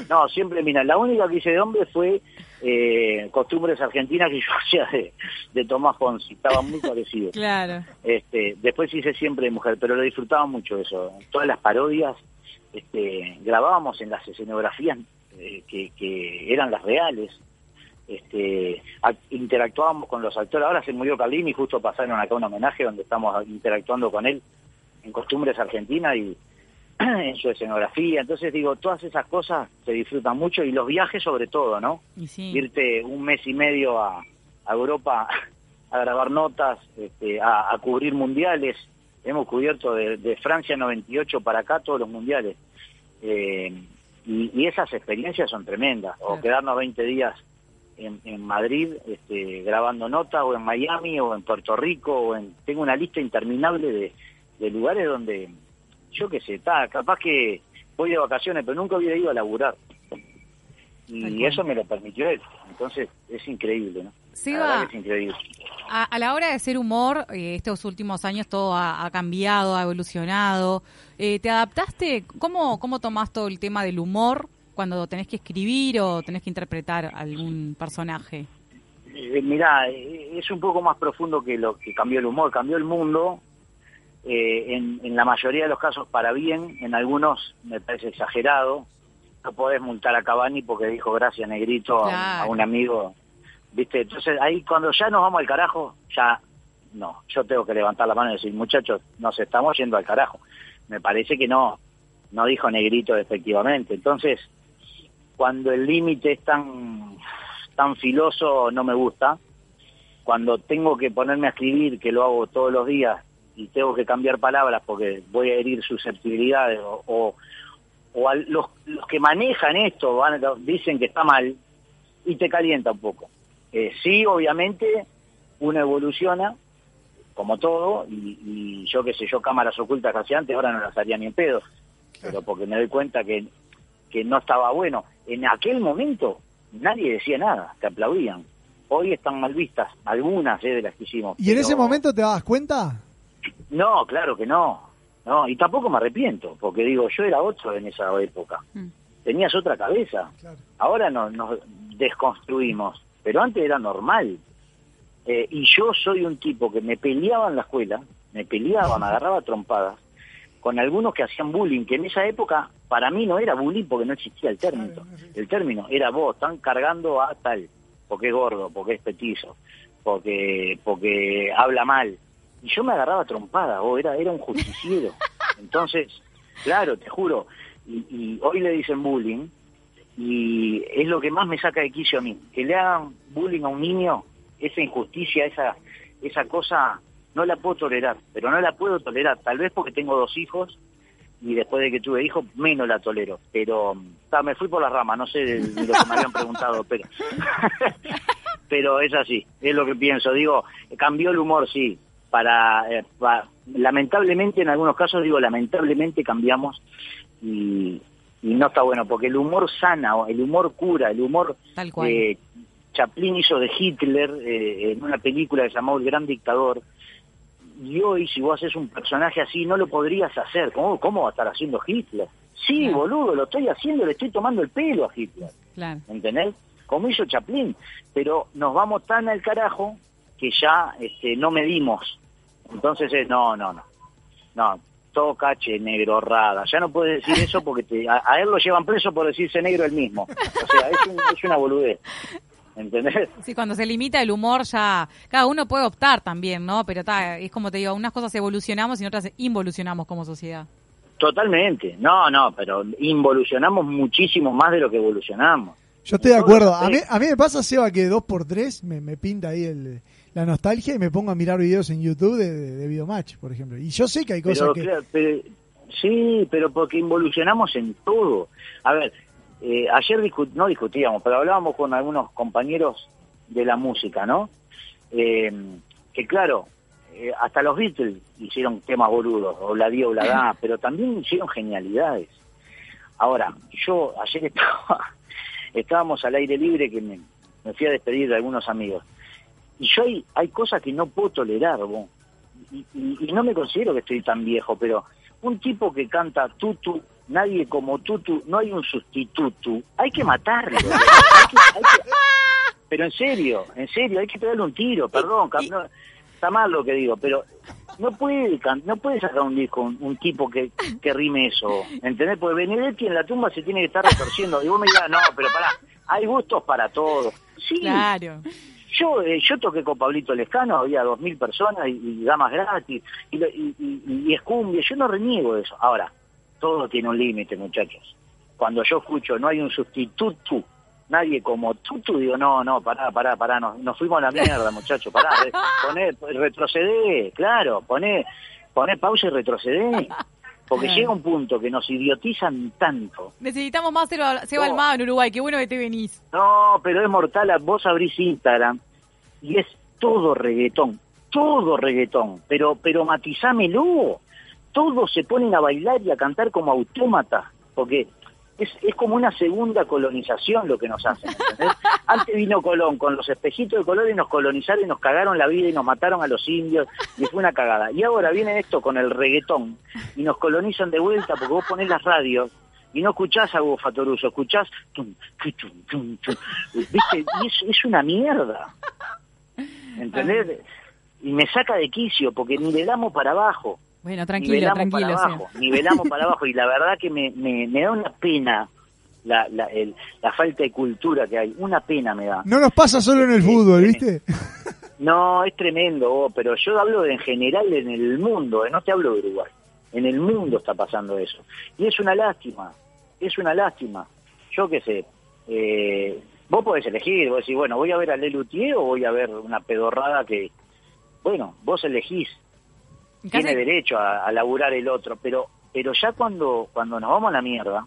No, siempre mina. La única que hice de hombre fue eh, Costumbres Argentinas que yo hacía de, de Tomás Fonsi. Estaba muy parecido. Claro. Este, después hice siempre de mujer, pero lo disfrutaba mucho eso. Todas las parodias este, grabábamos en las escenografías eh, que, que eran las reales. Este, interactuábamos con los actores. Ahora se murió Carlini y justo pasaron acá un homenaje donde estamos interactuando con él en Costumbres Argentinas y en su escenografía. Entonces digo, todas esas cosas se disfrutan mucho y los viajes sobre todo, ¿no? Sí. irte un mes y medio a, a Europa a grabar notas, este, a, a cubrir mundiales. Hemos cubierto de, de Francia 98 para acá todos los mundiales. Eh, y, y esas experiencias son tremendas. O quedarnos 20 días en, en Madrid este, grabando notas, o en Miami, o en Puerto Rico, o en... Tengo una lista interminable de, de lugares donde, yo qué sé, está, capaz que voy de vacaciones, pero nunca hubiera ido a laburar. Y eso me lo permitió él. Entonces, es increíble, ¿no? Es increíble. A, a la hora de hacer humor, eh, estos últimos años todo ha, ha cambiado, ha evolucionado. Eh, ¿Te adaptaste? ¿Cómo, ¿Cómo tomás todo el tema del humor cuando tenés que escribir o tenés que interpretar algún personaje? Eh, mirá, eh, es un poco más profundo que lo que cambió el humor. Cambió el mundo, eh, en, en la mayoría de los casos para bien, en algunos me parece exagerado. No podés multar a Cavani porque dijo gracias negrito a un amigo. ¿Viste? Entonces ahí cuando ya nos vamos al carajo, ya no. Yo tengo que levantar la mano y decir, muchachos, nos estamos yendo al carajo. Me parece que no, no dijo negrito efectivamente. Entonces, cuando el límite es tan, tan filoso, no me gusta. Cuando tengo que ponerme a escribir, que lo hago todos los días, y tengo que cambiar palabras porque voy a herir susceptibilidades, o, o, o a los, los que manejan esto van, dicen que está mal, y te calienta un poco. Eh, sí, obviamente, uno evoluciona, como todo, y, y yo qué sé, yo cámaras ocultas que hacía antes, ahora no las haría ni en pedo, pero porque me doy cuenta que, que no estaba bueno. En aquel momento nadie decía nada, te aplaudían. Hoy están mal vistas, algunas eh, de las que hicimos. ¿Y en ese momento te das cuenta? No, claro que no. no. Y tampoco me arrepiento, porque digo, yo era otro en esa época. Tenías otra cabeza. Ahora no, nos desconstruimos, pero antes era normal. Eh, y yo soy un tipo que me peleaba en la escuela, me peleaba, me agarraba trompadas, con algunos que hacían bullying, que en esa época para mí no era bullying porque no existía el término. El término era vos, están cargando a tal, porque es gordo, porque es petizo, porque, porque habla mal. Y yo me agarraba a trompadas, vos, era, era un justiciero. Entonces, claro, te juro, y, y hoy le dicen bullying, y es lo que más me saca de quicio a mí, que le hagan bullying a un niño, esa injusticia, esa, esa cosa, no la puedo tolerar, pero no la puedo tolerar, tal vez porque tengo dos hijos y después de que tuve hijos menos la tolero, pero ta, me fui por las ramas, no sé de, lo que me habían preguntado, pero pero es así, es lo que pienso, digo, cambió el humor, sí, para, eh, lamentablemente en algunos casos digo lamentablemente cambiamos y, y no está bueno porque el humor sana el humor cura el humor Tal cual. eh, Chaplin hizo de Hitler eh, en una película que se llamó El Gran Dictador y hoy si vos haces un personaje así no lo podrías hacer ¿cómo, cómo va a estar haciendo Hitler? sí boludo lo estoy haciendo le estoy tomando el pelo a Hitler Claro. ¿entendés? Como hizo Chaplin, pero nos vamos tan al carajo que ya este, no medimos. Entonces es, no, no, no, no, todo cache, negro, rada. Ya no puedes decir eso porque te- a, a él lo llevan preso por decirse negro el mismo. O sea, es, un- es una boludez. ¿Entendés? Sí, cuando se limita el humor ya, cada uno puede optar también, ¿no? Pero ta, es como te digo, unas cosas evolucionamos y otras involucionamos como sociedad. Totalmente. No, no, pero involucionamos muchísimo más de lo que evolucionamos. Yo estoy de acuerdo. A mí, a mí me pasa, Seba, que dos por tres me, me pinta ahí el, la nostalgia y me pongo a mirar videos en YouTube de, de, de Videomatch, por ejemplo. Y yo sé que hay cosas Pero, que... claro, pero- sí, pero porque involucionamos en todo. A ver, eh, ayer discu- no discutíamos, pero hablábamos con algunos compañeros de la música, ¿no? Eh, que claro, eh, hasta los Beatles hicieron temas boludos, o la dio o la da, pero también hicieron genialidades. Ahora, yo ayer estaba, estábamos al aire libre que me, me fui a despedir de algunos amigos. Y yo hay, hay cosas que no puedo tolerar, vos. Y, y- y no me considero que estoy tan viejo, pero un tipo que canta tutu, nadie como tutu, no hay un sustituto, hay que matarlo. Hay que- hay que- pero en serio, en serio, hay que pegarle un tiro, perdón, no, está mal lo que digo, pero no puede no puede sacar un disco un, un tipo que, que rime eso, ¿entendés? Porque Benedetti en la tumba se tiene que estar retorciendo, y vos me dirás, no, pero pará, hay gustos para todos. Sí, Claro. yo eh, yo toqué con Pablito Lescano, había dos mil personas y, y damas gratis, y, lo- y, y- y es cumbia, yo no reniego eso. Ahora, todo tiene un límite, muchachos. Cuando yo escucho no hay un sustituto, nadie como tutu, digo, no, no, pará, pará, pará, nos, nos fuimos a la mierda, muchachos, pará, re- poné, retrocedé, claro, poné, poné pausa y retrocedé. Porque llega un punto que nos idiotizan tanto. Necesitamos más Seba, Seba No. Almada en Uruguay. Qué bueno que te venís. No, pero es mortal. Vos abrís Instagram y es todo reggaetón, todo reggaetón. Pero, pero matizámelo. Todos se ponen a bailar y a cantar como autómatas, porque es, es como una segunda colonización lo que nos hacen. ¿entendés? Antes vino Colón con los espejitos de color y nos colonizaron y nos cagaron la vida y nos mataron a los indios y fue una cagada. Y ahora viene esto con el reggaetón y nos colonizan de vuelta porque vos ponés las radios y no escuchás a Hugo Fatoruso, escuchás tum, qui, tum, tum, tum. ¿viste? Y es, es una mierda. ¿Entendés? Y me saca de quicio porque nivelamos para abajo. Bueno, tranquilo, nivelamos tranquilo. para abajo, nivelamos para abajo y la verdad que me, me, me da una pena la, la, el- la falta de cultura que hay, una pena me da. No nos pasa solo en el fútbol, ¿viste? No, es tremendo, vos, pero yo hablo de en general en el mundo, eh, no te hablo de Uruguay. En el mundo está pasando eso. Y es una lástima, es una lástima. Yo qué sé, eh, vos podés elegir, vos decís, bueno, voy a ver a Lelutier o voy a ver una pedorrada que, bueno, vos elegís, tiene derecho a, a laburar el otro, pero pero ya cuando cuando nos vamos a la mierda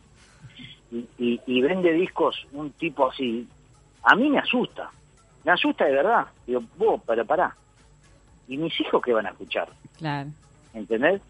y, y, y vende discos un tipo así, a mí me asusta, me asusta de verdad. Digo, vos, pero pará, ¿y mis hijos qué van a escuchar? Claro. ¿Entendés?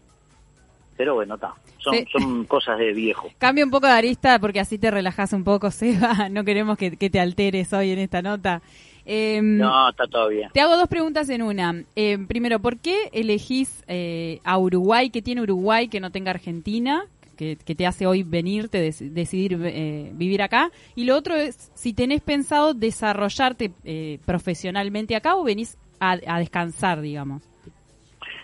Pero bueno, está, son, Sí. son cosas de viejo. Cambia un poco de arista porque así te relajas un poco, Seba. No queremos que, que te alteres hoy en esta nota. Em, No, está todo bien. Te hago dos preguntas en una. Eh, primero, ¿por qué elegís eh, a Uruguay? ¿Qué tiene Uruguay que no tenga Argentina? Que, que te hace hoy venirte, des- decidir eh, vivir acá. Y lo otro es si tenés pensado desarrollarte eh, profesionalmente acá o venís a, a descansar, digamos.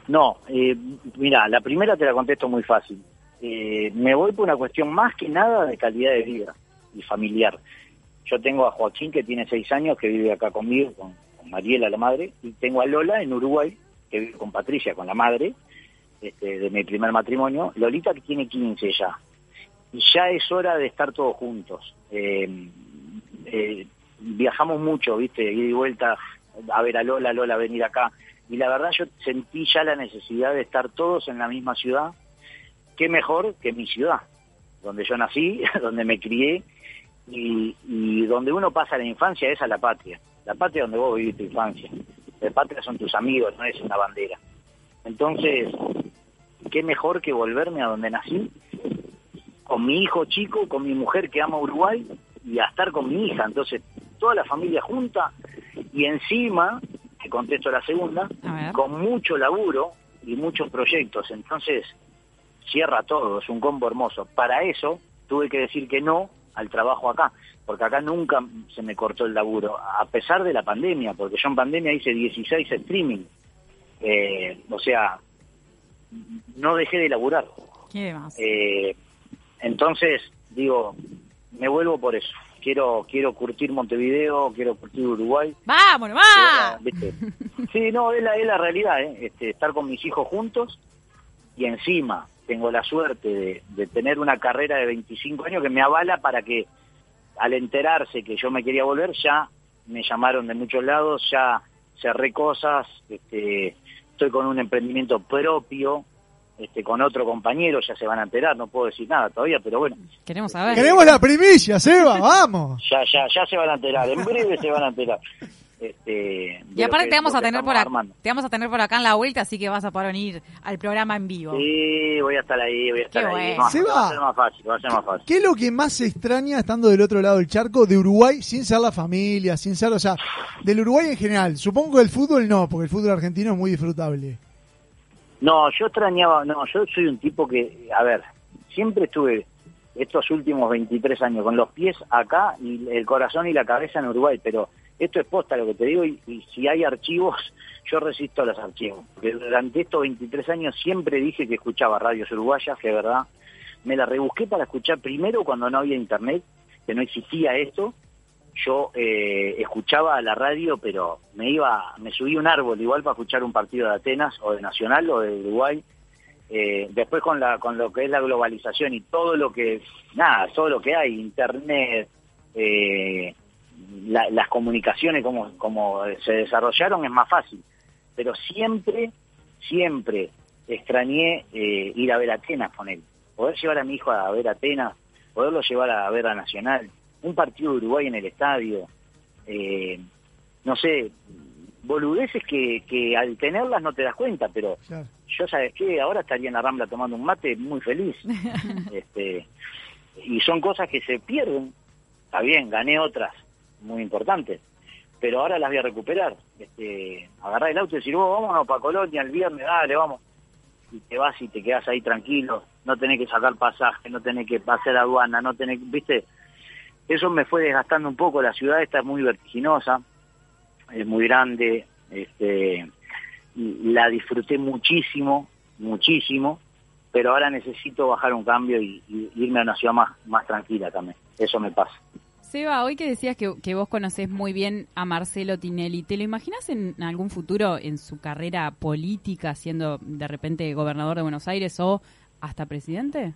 No, eh, mira, la primera te la contesto muy fácil. Eh, me voy por una cuestión más que nada de calidad de vida y familiar. Yo tengo a Joaquín, que tiene seis años, que vive acá conmigo, con, con Mariela, la madre, y tengo a Lola en Uruguay, que vive con Patricia, con la madre, este, de mi primer matrimonio. Lolita, que tiene 15 ya. Y ya es hora de estar todos juntos. Eh, eh, viajamos mucho, ¿viste? Ida y vuelta a ver a Lola, Lola venir acá. Y la verdad yo sentí ya la necesidad de estar todos en la misma ciudad. Qué mejor que mi ciudad, donde yo nací, donde me crié y, y donde uno pasa la infancia es a la patria. La patria donde vos vivís tu infancia. La patria son tus amigos, no es una bandera. Entonces, qué mejor que volverme a donde nací, con mi hijo chico, con mi mujer que ama Uruguay y a estar con mi hija. Entonces, toda la familia junta y encima, te contesto la segunda, con mucho laburo y muchos proyectos. Entonces, cierra todo, es un combo hermoso. Para eso tuve que decir que no al trabajo acá, porque acá nunca se me cortó el laburo, a pesar de la pandemia, porque yo en pandemia hice 16 streaming. Eh, o sea, no dejé de laburar. ¿Qué más? Eh, entonces, digo, me vuelvo por eso. Quiero quiero curtir Montevideo, quiero curtir Uruguay. ¡Vámonos, va! Sí, no, es la, es la realidad, ¿eh? este, estar con mis hijos juntos y encima tengo la suerte de, de tener una carrera de 25 años que me avala para que al enterarse que yo me quería volver, ya me llamaron de muchos lados, ya cerré cosas, este, estoy con un emprendimiento propio, este, con otro compañero, ya se van a enterar, no puedo decir nada todavía, pero bueno, Queremos saber. Queremos la primicia, Seba, vamos. ya, ya, ya se van a enterar, en breve se van a enterar. Este, Y aparte te vamos a tener por acá, armando. te vamos a tener por acá en la vuelta, así que vas a poder venir al programa en vivo. Sí, voy a estar ahí, voy a estar Qué ahí. bueno. No, Seba. va a ser más fácil, va a ser más fácil. ¿Qué es lo que más se extraña estando del otro lado del charco de Uruguay, sin ser la familia, sin ser, o sea, del Uruguay en general? Supongo que el fútbol no, porque el fútbol argentino es muy disfrutable. No, yo extrañaba, no, yo soy un tipo que, a ver, siempre estuve estos últimos 23 años con los pies acá y el corazón y la cabeza en Uruguay, pero esto es posta lo que te digo y, si hay archivos, yo resisto a los archivos, porque durante estos 23 años siempre dije que escuchaba radios uruguayas, que verdad, me la rebusqué para escuchar primero cuando no había internet, que no existía esto, yo eh, escuchaba la radio, pero me iba, me subí un árbol igual para escuchar un partido de Atenas o de Nacional o de Uruguay. Eh, después con la con lo que es la globalización y todo lo que nada, todo lo que hay, internet, eh, la- las comunicaciones como como se desarrollaron es más fácil. Pero siempre, siempre extrañé eh, ir a ver Atenas con él. Poder llevar a mi hijo a ver Atenas, poderlo llevar a ver a Nacional, un partido de Uruguay en el estadio, eh, no sé, boludeces que, que al tenerlas no te das cuenta, pero yo sabes qué, ahora estaría en la Rambla tomando un mate muy feliz. este Y son cosas que se pierden. Está bien, gané otras muy importantes, pero ahora las voy a recuperar. Este, agarrar el auto y decir, vos, vámonos para Colonia el viernes, dale, vamos. Y te vas y te quedas ahí tranquilo, no tenés que sacar pasaje, no tenés que hacer aduana, no tenés, viste, eso me fue desgastando un poco, la ciudad está muy vertiginosa, es muy grande, este, la disfruté muchísimo, muchísimo, pero ahora necesito bajar un cambio y, y irme a una ciudad más, más tranquila también, eso me pasa. Seba, hoy que decías que, vos conocés muy bien a Marcelo Tinelli, ¿te lo imaginas en algún futuro en su carrera política, siendo de repente gobernador de Buenos Aires o hasta presidente?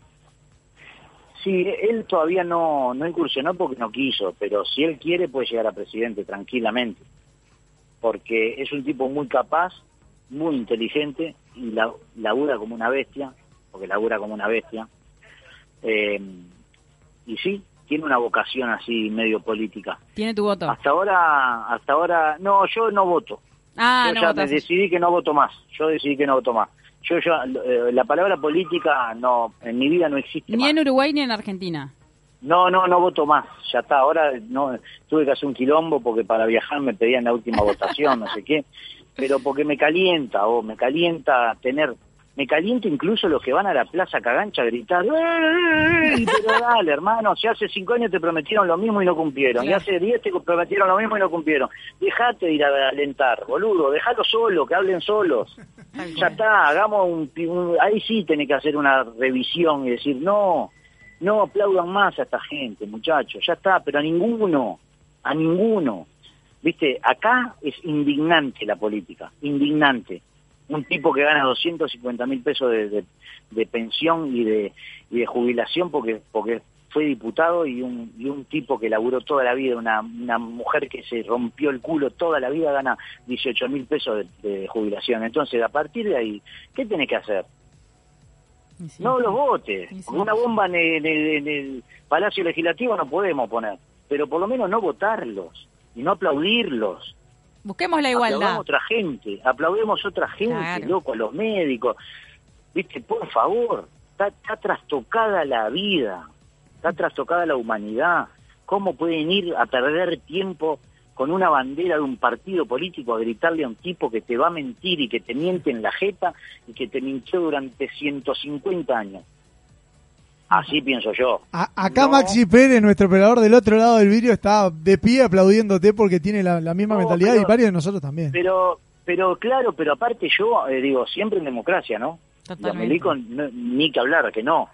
Sí, él todavía no, no incursionó porque no quiso, pero si él quiere puede llegar a presidente tranquilamente, porque es un tipo muy capaz, muy inteligente y la, labura como una bestia, porque labura como una bestia. Eh, y sí, tiene una vocación así medio política. ¿Tiene tu voto? Hasta ahora, hasta ahora, no, yo no voto. Ah, yo no ya votas. me decidí que no voto más. Yo decidí que no voto más. Yo ya, eh, la palabra política no, en mi vida no existe. Ni en Uruguay ni en Argentina. No, no, no voto más. Ya está. Ahora no tuve que hacer un quilombo porque para viajar me pedían la última votación, no sé qué. Pero porque me calienta, o me calienta tener, me calienta incluso los que van a la Plaza Cagancha a gritar, pero dale, hermano, si hace cinco años te prometieron lo mismo y no cumplieron, y hace diez te prometieron lo mismo y no cumplieron. Dejate de ir a alentar, boludo, dejalo solo, que hablen solos. Ya está, hagamos un, un- ahí sí tenés que hacer una revisión y decir, no, no aplaudan más a esta gente, muchachos, ya está, pero a ninguno, a ninguno. Viste, acá es indignante la política, indignante. Un tipo que gana 250 mil pesos de, de- de pensión y de, y de jubilación porque, porque fue diputado y un, y un tipo que laburó toda la vida, una, una mujer que se rompió el culo toda la vida gana 18 mil pesos de, de jubilación. Entonces, a partir de ahí, ¿qué tenés que hacer? No los votes. Con Una bomba en el, en el- en el Palacio Legislativo no podemos poner, pero por lo menos no votarlos y no aplaudirlos. Busquemos la igualdad. Aplaudamos otra gente, aplaudemos otra gente, Claro. loco, a los médicos. Viste, por favor, está, está trastocada la vida, está trastocada la humanidad. ¿Cómo pueden ir a perder tiempo con una bandera de un partido político a gritarle a un tipo que te va a mentir y que te miente en la jeta y que te mintió durante 150 años? Así pienso yo. A- acá Maxi Pérez, nuestro operador del otro lado del vidrio, está de pie aplaudiéndote porque tiene la, la misma No, mentalidad pero- y varios de nosotros también. Pero, pero claro, pero aparte yo eh, digo, siempre en democracia, ¿no? Los Totalmente. milicos, no- ni que hablar, que no.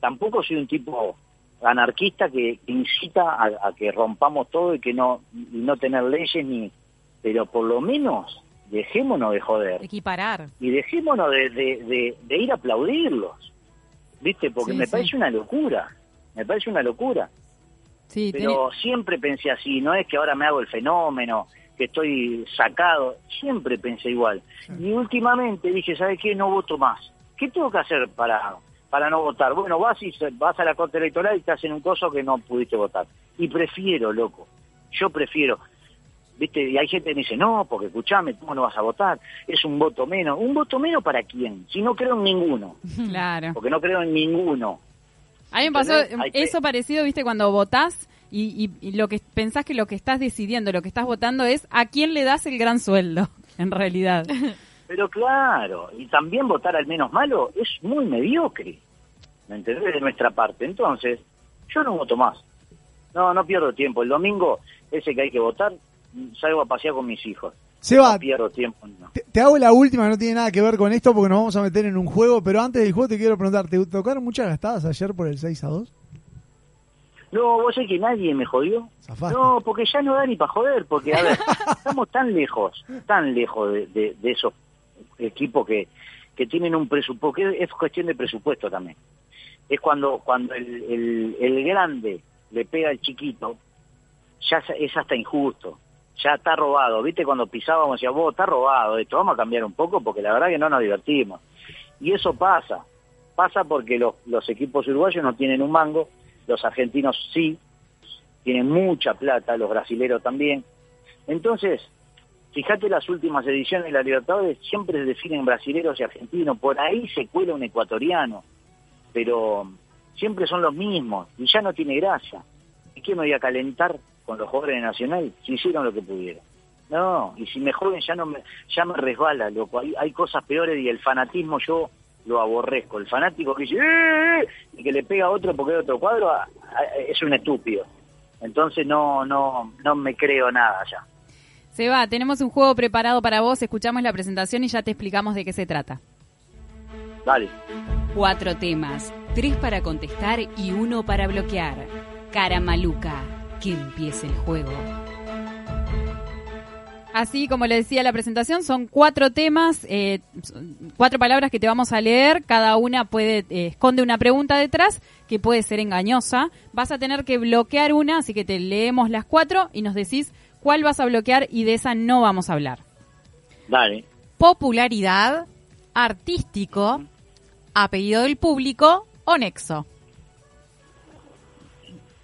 Tampoco soy un tipo anarquista que incita a, a que rompamos todo y que no, y no tener leyes ni... Pero por lo menos dejémonos de joder Equiparar. y dejémonos de, de, de- de ir a aplaudirlos. ¿Viste? Porque Sí, me sí. parece una locura, me parece una locura. Sí, Pero siempre pensé así, no es que ahora me hago el fenómeno, que estoy sacado, siempre pensé igual. Y últimamente dije, ¿sabes qué? No voto más. ¿Qué tengo que hacer para, para no votar? Bueno, vas y vas a la corte electoral y te hacen un coso que no pudiste votar. Y prefiero, loco, yo prefiero. ¿Viste? Y hay gente que me dice, no, porque escuchame, ¿cómo no vas a votar? Es un voto menos. ¿Un voto menos para quién? Si no creo en ninguno. Claro. Porque no creo en ninguno. A mí me pasó eso parecido, viste, cuando votás y, y- y lo que pensás que lo que estás decidiendo, lo que estás votando es a quién le das el gran sueldo, en realidad. Pero claro, y también votar al menos malo es muy mediocre, ¿me entendés? De nuestra parte. Entonces, yo no voto más. No, no pierdo tiempo. El domingo, ese que hay que votar, salgo a pasear con mis hijos. Seba, No pierdo tiempo. no. te, te hago la última, no tiene nada que ver con esto porque nos vamos a meter en un juego, pero antes del juego te quiero preguntar, ¿te tocaron muchas gastadas ayer por el 6 a 2? No, vos sabés que nadie me jodió. Zafaste. No, porque ya no da ni para joder, porque a ver, estamos tan lejos, tan lejos de, de- de esos equipos que, que tienen un presupuesto, que es cuestión de presupuesto también. Es cuando cuando el, el, el grande le pega al chiquito, ya es hasta injusto, ya está robado. ¿Viste? Cuando pisábamos, decía, vos, está robado esto, vamos a cambiar un poco porque la verdad que no nos divertimos. Y eso pasa, pasa porque los, los equipos uruguayos no tienen un mango, los argentinos sí, tienen mucha plata, los brasileros también. Entonces, fíjate las últimas ediciones de la Libertadores, siempre se definen brasileros y argentinos, por ahí se cuela un ecuatoriano, pero siempre son los mismos y ya no tiene gracia. ¿Y qué me voy a calentar con los jugadores de Nacional si hicieron lo que pudieron? No, y si me joden ya no me, ya me resbala, loco. Hay, hay cosas peores y el fanatismo yo lo aborrezco. El fanático que dice "Eh, eh", y que le pega a otro porque hay otro cuadro a- a- es un estúpido. Entonces no, no, no me creo nada ya. Seba, tenemos un juego preparado para vos, escuchamos la presentación y ya te explicamos de qué se trata. Dale. Cuatro temas, tres para contestar y uno para bloquear. Cara maluca, que empiece el juego. Así como le decía la presentación, son cuatro temas, eh, cuatro palabras que te vamos a leer. Cada una puede eh, esconde una pregunta detrás que puede ser engañosa. Vas a tener que bloquear una, así que te leemos las cuatro y nos decís cuál vas a bloquear y de esa no vamos a hablar. Dale. Popularidad, artístico, apellido del público o nexo.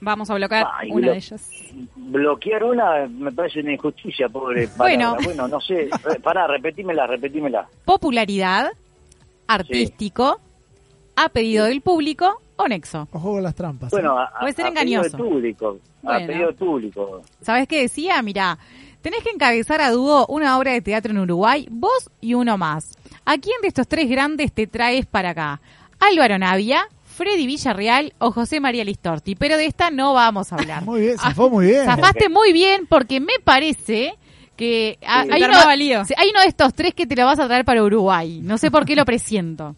Vamos a bloquear Ay, una blo- de ellas. Bloquear una me parece una injusticia, pobre Bueno. palabra. Bueno, no sé. Pará, repetímela, repetímela. Popularidad, artístico, apellido del público o nexo. Ojo con las trampas. Bueno, a, Puede ser a pedido engañoso. del público. A pedido del público. ¿Sabes qué decía? Mirá, tenés que encabezar a dúo una obra de teatro en Uruguay, vos y uno más. ¿A quién de estos tres grandes te traes para acá? ¿Álvaro Navia, Freddy Villarreal o José María Listorti? Pero de esta no vamos a hablar. Muy bien, zafó muy bien. Zafaste muy bien porque me parece que Sí. hay, uno, hay uno de estos tres que te lo vas a traer para Uruguay. No sé por qué lo presiento.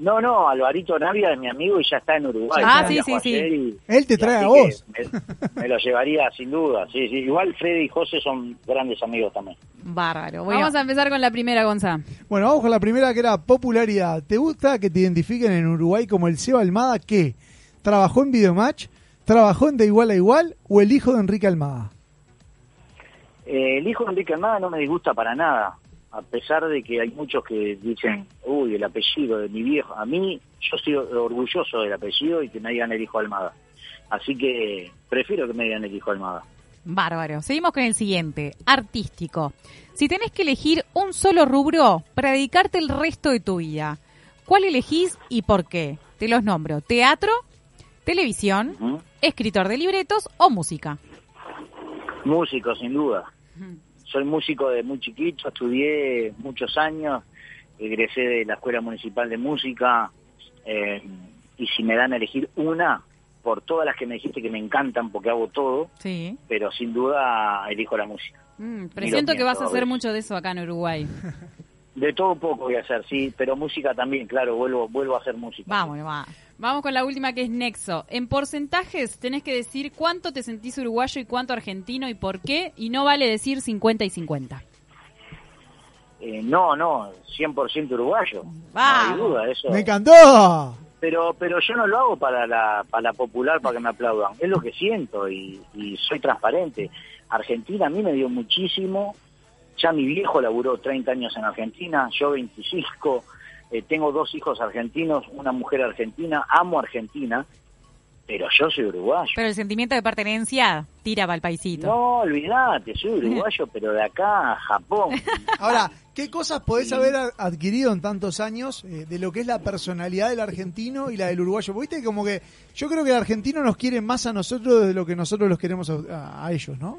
No, no, Alvarito Navia es mi amigo y ya está en Uruguay. Ah, sí, sí, sí. y- Él te trae a vos. Me, me lo llevaría sin duda, sí, sí. Igual Freddy y José son grandes amigos también. Bárbaro. Bueno, Vamos a empezar con la primera, Gonza. Bueno, vamos con la primera que era popularidad. ¿Te gusta que te identifiquen en Uruguay como el Seba Almada que trabajó en Videomatch, trabajó en De Igual a Igual o el hijo de Enrique Almada? Eh, el hijo de Enrique Almada no me disgusta para nada, a pesar de que hay muchos que dicen, uy, el apellido de mi viejo. A mí, yo estoy orgulloso del apellido y que me digan el hijo Almada. Así que prefiero que me digan el hijo Almada. Bárbaro. Seguimos con el siguiente. Artístico. Si tenés que elegir un solo rubro para dedicarte el resto de tu vida, ¿cuál elegís y por qué? Te los nombro. Teatro, televisión, escritor de libretos o música. Músico, sin duda. Soy músico de muy chiquito, estudié muchos años, egresé de la Escuela Municipal de Música, eh, y si me dan a elegir una, por todas las que me dijiste que me encantan, porque hago todo, Sí. pero sin duda elijo la música. Mm, presiento que vas a hacer mucho de eso acá en Uruguay. De todo un poco voy a hacer, sí, pero música también, claro, vuelvo vuelvo a hacer música. Vamos, va. Vamos con la última que es Nexo. En porcentajes tenés que decir cuánto te sentís uruguayo y cuánto argentino y por qué. Y no vale decir 50 y 50. Eh, no, no, 100% uruguayo. No hay Vamos. duda, eso. ¡Me encantó! pero pero yo no lo hago para la para la popular para que me aplaudan es lo que siento y, y soy transparente Argentina a mí me dio muchísimo ya mi viejo laburó 30 años en Argentina yo 25 eh, tengo dos hijos argentinos una mujer argentina amo Argentina pero yo soy uruguayo Pero el sentimiento de pertenencia tira para el paisito. no olvidate soy uruguayo pero de acá a Japón Ahora, ¿qué cosas podés haber adquirido en tantos años eh, de lo que es la personalidad del argentino y la del uruguayo? Porque Viste como que yo creo que el argentino nos quiere más a nosotros de lo que nosotros los queremos a, a- a ellos, ¿no?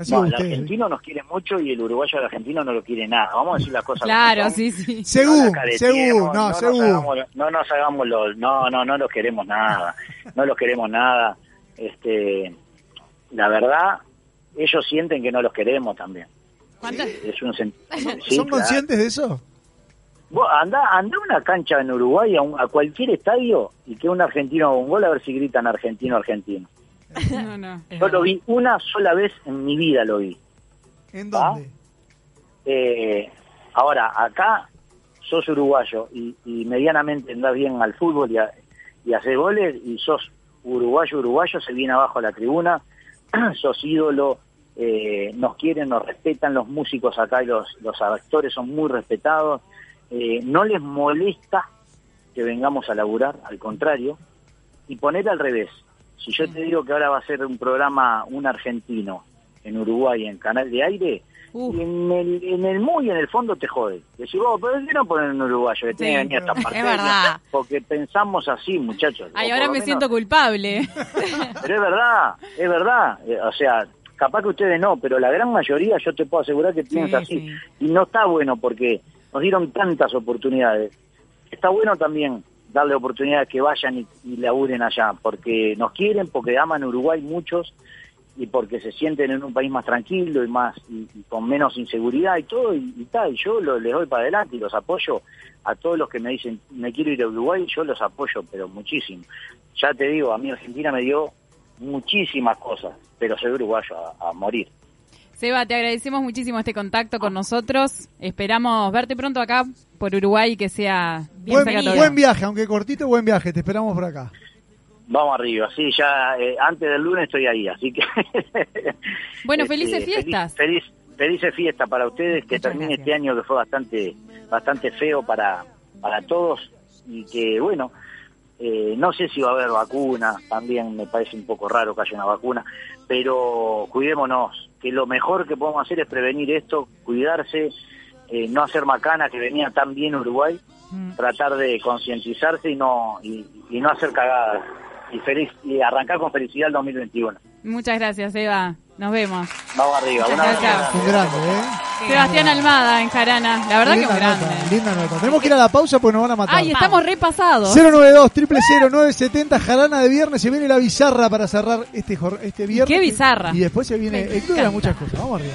Así no, el argentino nos quiere mucho y el uruguayo al argentino no lo quiere nada. Vamos a decir las cosas. Claro, son. sí, sí. Segú, No la careteemos, segú, no, nos segú. hagamos- no nos hagamos los, no, no, no los queremos nada, no los queremos nada. Este, la verdad, ellos sienten que no los queremos también. Es un sen- sí, ¿Son claro. conscientes de eso? Vos anda, anda a una cancha en Uruguay, a, un- a cualquier estadio, y que un argentino haga un gol, a ver si gritan argentino, argentino. No, no. Yo lo vi una sola vez en mi vida, lo vi. ¿En dónde? Eh, ahora, acá sos uruguayo y, y medianamente andás bien al fútbol y, a- y haces goles y sos uruguayo, uruguayo, se viene abajo a la tribuna, sos ídolo, eh, nos quieren, nos respetan, los músicos acá y los, los actores son muy respetados, eh, no les molesta que vengamos a laburar, al contrario, y poner al revés. Si yo te digo que ahora va a ser un programa, un argentino, en Uruguay, en Canal de Aire, y en el, en el muy en el fondo te jode. Decís, vos, ¿pero qué no ponen un uruguayo que tenga ni esta parte? es verdad. Porque pensamos así, muchachos. Ay, ahora por me menos- siento culpable. Pero es verdad, es verdad. Eh, o sea, capaz que ustedes no, pero la gran mayoría yo te puedo asegurar que piensa así. Y no está bueno porque nos dieron tantas oportunidades. Está bueno también darle oportunidades que vayan y, y laburen allá, porque nos quieren, porque aman Uruguay muchos y porque se sienten en un país más tranquilo y más y, con menos inseguridad y todo y, tal. Yo lo- les doy para adelante y los apoyo a todos los que me dicen me quiero ir a Uruguay, yo los apoyo, pero muchísimo. Ya te digo, a mí Argentina me dio muchísimas cosas, pero soy uruguayo a morir. Seba, te agradecemos muchísimo este contacto con nosotros. Esperamos verte pronto acá por Uruguay y que sea bien Buen, buen viaje, aunque cortito, buen viaje. Te esperamos por acá. Vamos arriba, sí, ya eh, antes del lunes estoy ahí, así que... Bueno, Este, felices feliz- fiestas. Feliz, felices fiestas para ustedes, que termine este año que fue bastante bastante feo para, para todos y que, bueno, eh, no sé si va a haber vacuna, también me parece un poco raro que haya una vacuna, pero cuidémonos, que lo mejor que podemos hacer es prevenir esto, cuidarse, eh, no hacer macana que venía tan bien Uruguay, tratar de concientizarse y no y, y no hacer cagadas y feliz y arrancar con felicidad el 2021. Muchas gracias, Seba. Nos vemos. Vamos arriba, abrazo. chao. Un grande, ¿eh? Sebastián Almada en Jarana. La verdad que linda un grande. nota, linda nota. Tenemos que ir a la pausa porque nos van a matar. Ay, estamos repasados. 092 970 Jarana de viernes. Se viene la bizarra para cerrar este, jor- este viernes. ¿Qué bizarra? Y después se viene el club de muchas cosas. Vamos arriba.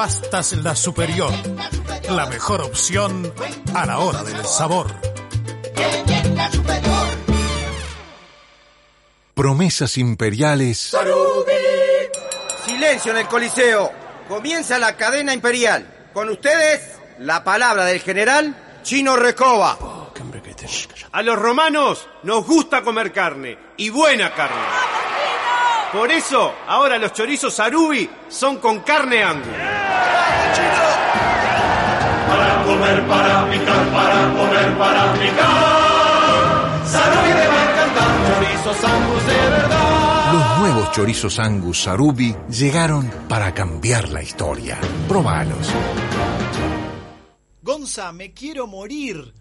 Pastas La Superior. La mejor opción a la hora del sabor. Promesas imperiales. Silencio en el Coliseo. Comienza la cadena imperial. Con ustedes, la palabra del general Chino Recoba. A los romanos nos gusta comer carne, y buena carne. Por eso, ahora los chorizos Arubi son con carne angu. Para comer, para picar, para comer, para picar. Sarubi te va a encantar, chorizos angus de verdad. Los nuevos chorizos angus Sarubi llegaron para cambiar la historia. Probalos. Gonza, me quiero morir.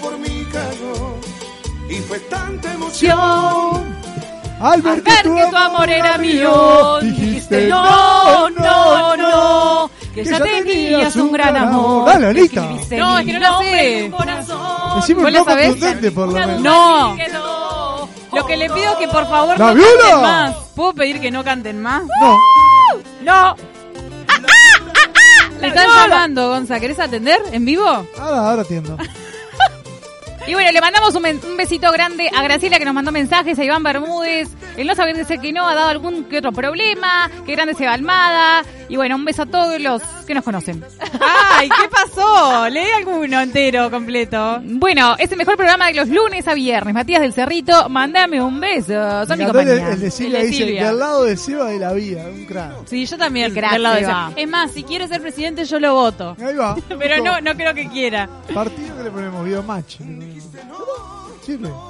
por mí cayó. Y fue tanta emoción. Al ver Ver que tu amor era mío, dijiste no, no, no, que ya tenías un gran amor. Dale, Anita. No, es que no la sé. Decime contundente, por lo menos. No. Lo que le pido es que por favor ¡La no viola! canten más. ¿Puedo pedir que no canten más? No. No. Le están llamando, Gonza. ¿Querés atender en vivo? Ahora, ahora atiendo. Y bueno, le mandamos un, besito grande a Graciela que nos mandó mensajes, a Iván Bermúdez. El no saber decir que no ha dado algún que otro problema. Que grande se va Almada. Y bueno, un beso a todos los que nos conocen. Ay, ¿qué pasó? Lee alguno entero, completo. Bueno, es el mejor programa de los lunes a viernes. Matías del Cerrito, mandame un beso. Son mi el, compañía. el de Silvia El de dice, Silvia. de al lado de Seba de la vida, un crack. Sí, yo también. Crack, del lado de Seba. Es más, si quiere ser presidente, yo lo voto. Ahí va. Pero no, no creo que quiera. Partido que le ponemos video match.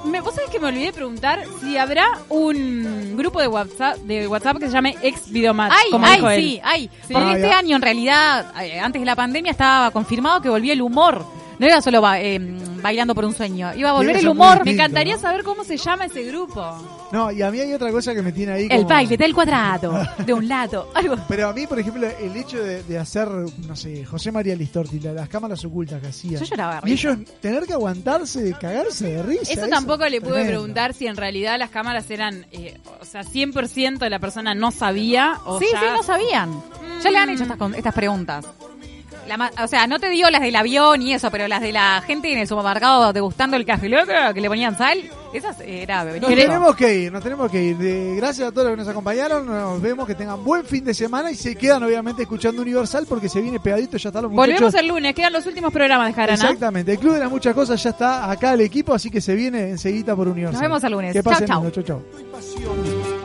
Me, ¿Vos sabés que me olvidé de preguntar si habrá un grupo de WhatsApp, de WhatsApp que se llame Ex Videomatch? Ay, como ay, dijo él? sí, ay. Sí. Porque Ah, este ya. año, en realidad, eh, antes de la pandemia, estaba confirmado que volvía el humor. No era solo ba- eh, bailando por un sueño. Iba a volver el humor. Me encantaría saber cómo se llama ese grupo. No, y a mí hay otra cosa que me tiene ahí El como- baile del cuadrado, de un lado. Algo. Pero a mí, por ejemplo, el hecho de, de hacer, no sé, José María Listorti, la- las cámaras ocultas que hacía. Yo lloraba de Y ellos tener que aguantarse, de cagarse de risa. Eso tampoco le pude tremendo. preguntar si en realidad las cámaras eran, eh, o sea, 100% de la persona no sabía o Sí, ya- sí, no sabían. Ya le han hecho estas, con- estas preguntas. La o sea, no te digo las del avión y eso, pero las de la gente en el supermercado degustando el café loco que le ponían sal, esas era Nos tenemos que ir, nos tenemos que ir. De- gracias a todos los que nos acompañaron. Nos vemos que tengan buen fin de semana y se quedan obviamente escuchando Universal porque se viene pegadito. Ya están los muchachos. Volvemos el lunes, quedan los últimos programas de Jarana. Exactamente. El Club de las Muchas Cosas ya está acá el equipo, así que se viene enseguida por Universal. Nos vemos el lunes. Que Chau, pasen chau. lindo. Chau, chau.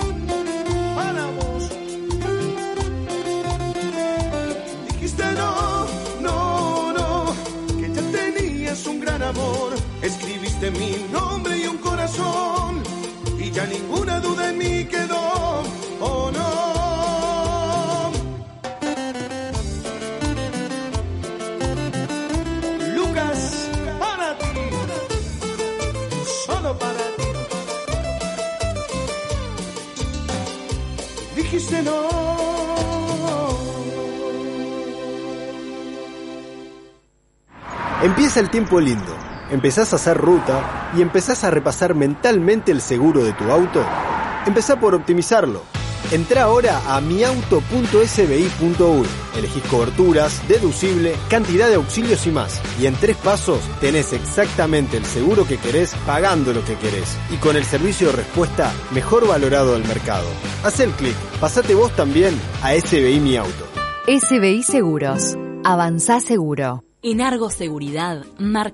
Un gran amor. Escribiste mi nombre y un corazón, y ya ninguna duda en mí quedó. Oh no. Lucas, para ti, solo para ti. Dijiste no. Empieza el tiempo lindo. Empezás a hacer ruta y empezás a repasar mentalmente el seguro de tu auto. Empezá por optimizarlo. Entrá ahora a miauto.sbi.uy. Elegís coberturas, deducible, cantidad de auxilios y más. Y en tres pasos tenés exactamente el seguro que querés pagando lo que querés. Y con el servicio de respuesta mejor valorado del mercado. Haz el clic, pasate vos también a SBI Mi Auto. SBI Seguros. Avanzá seguro. En Argo Seguridad, marca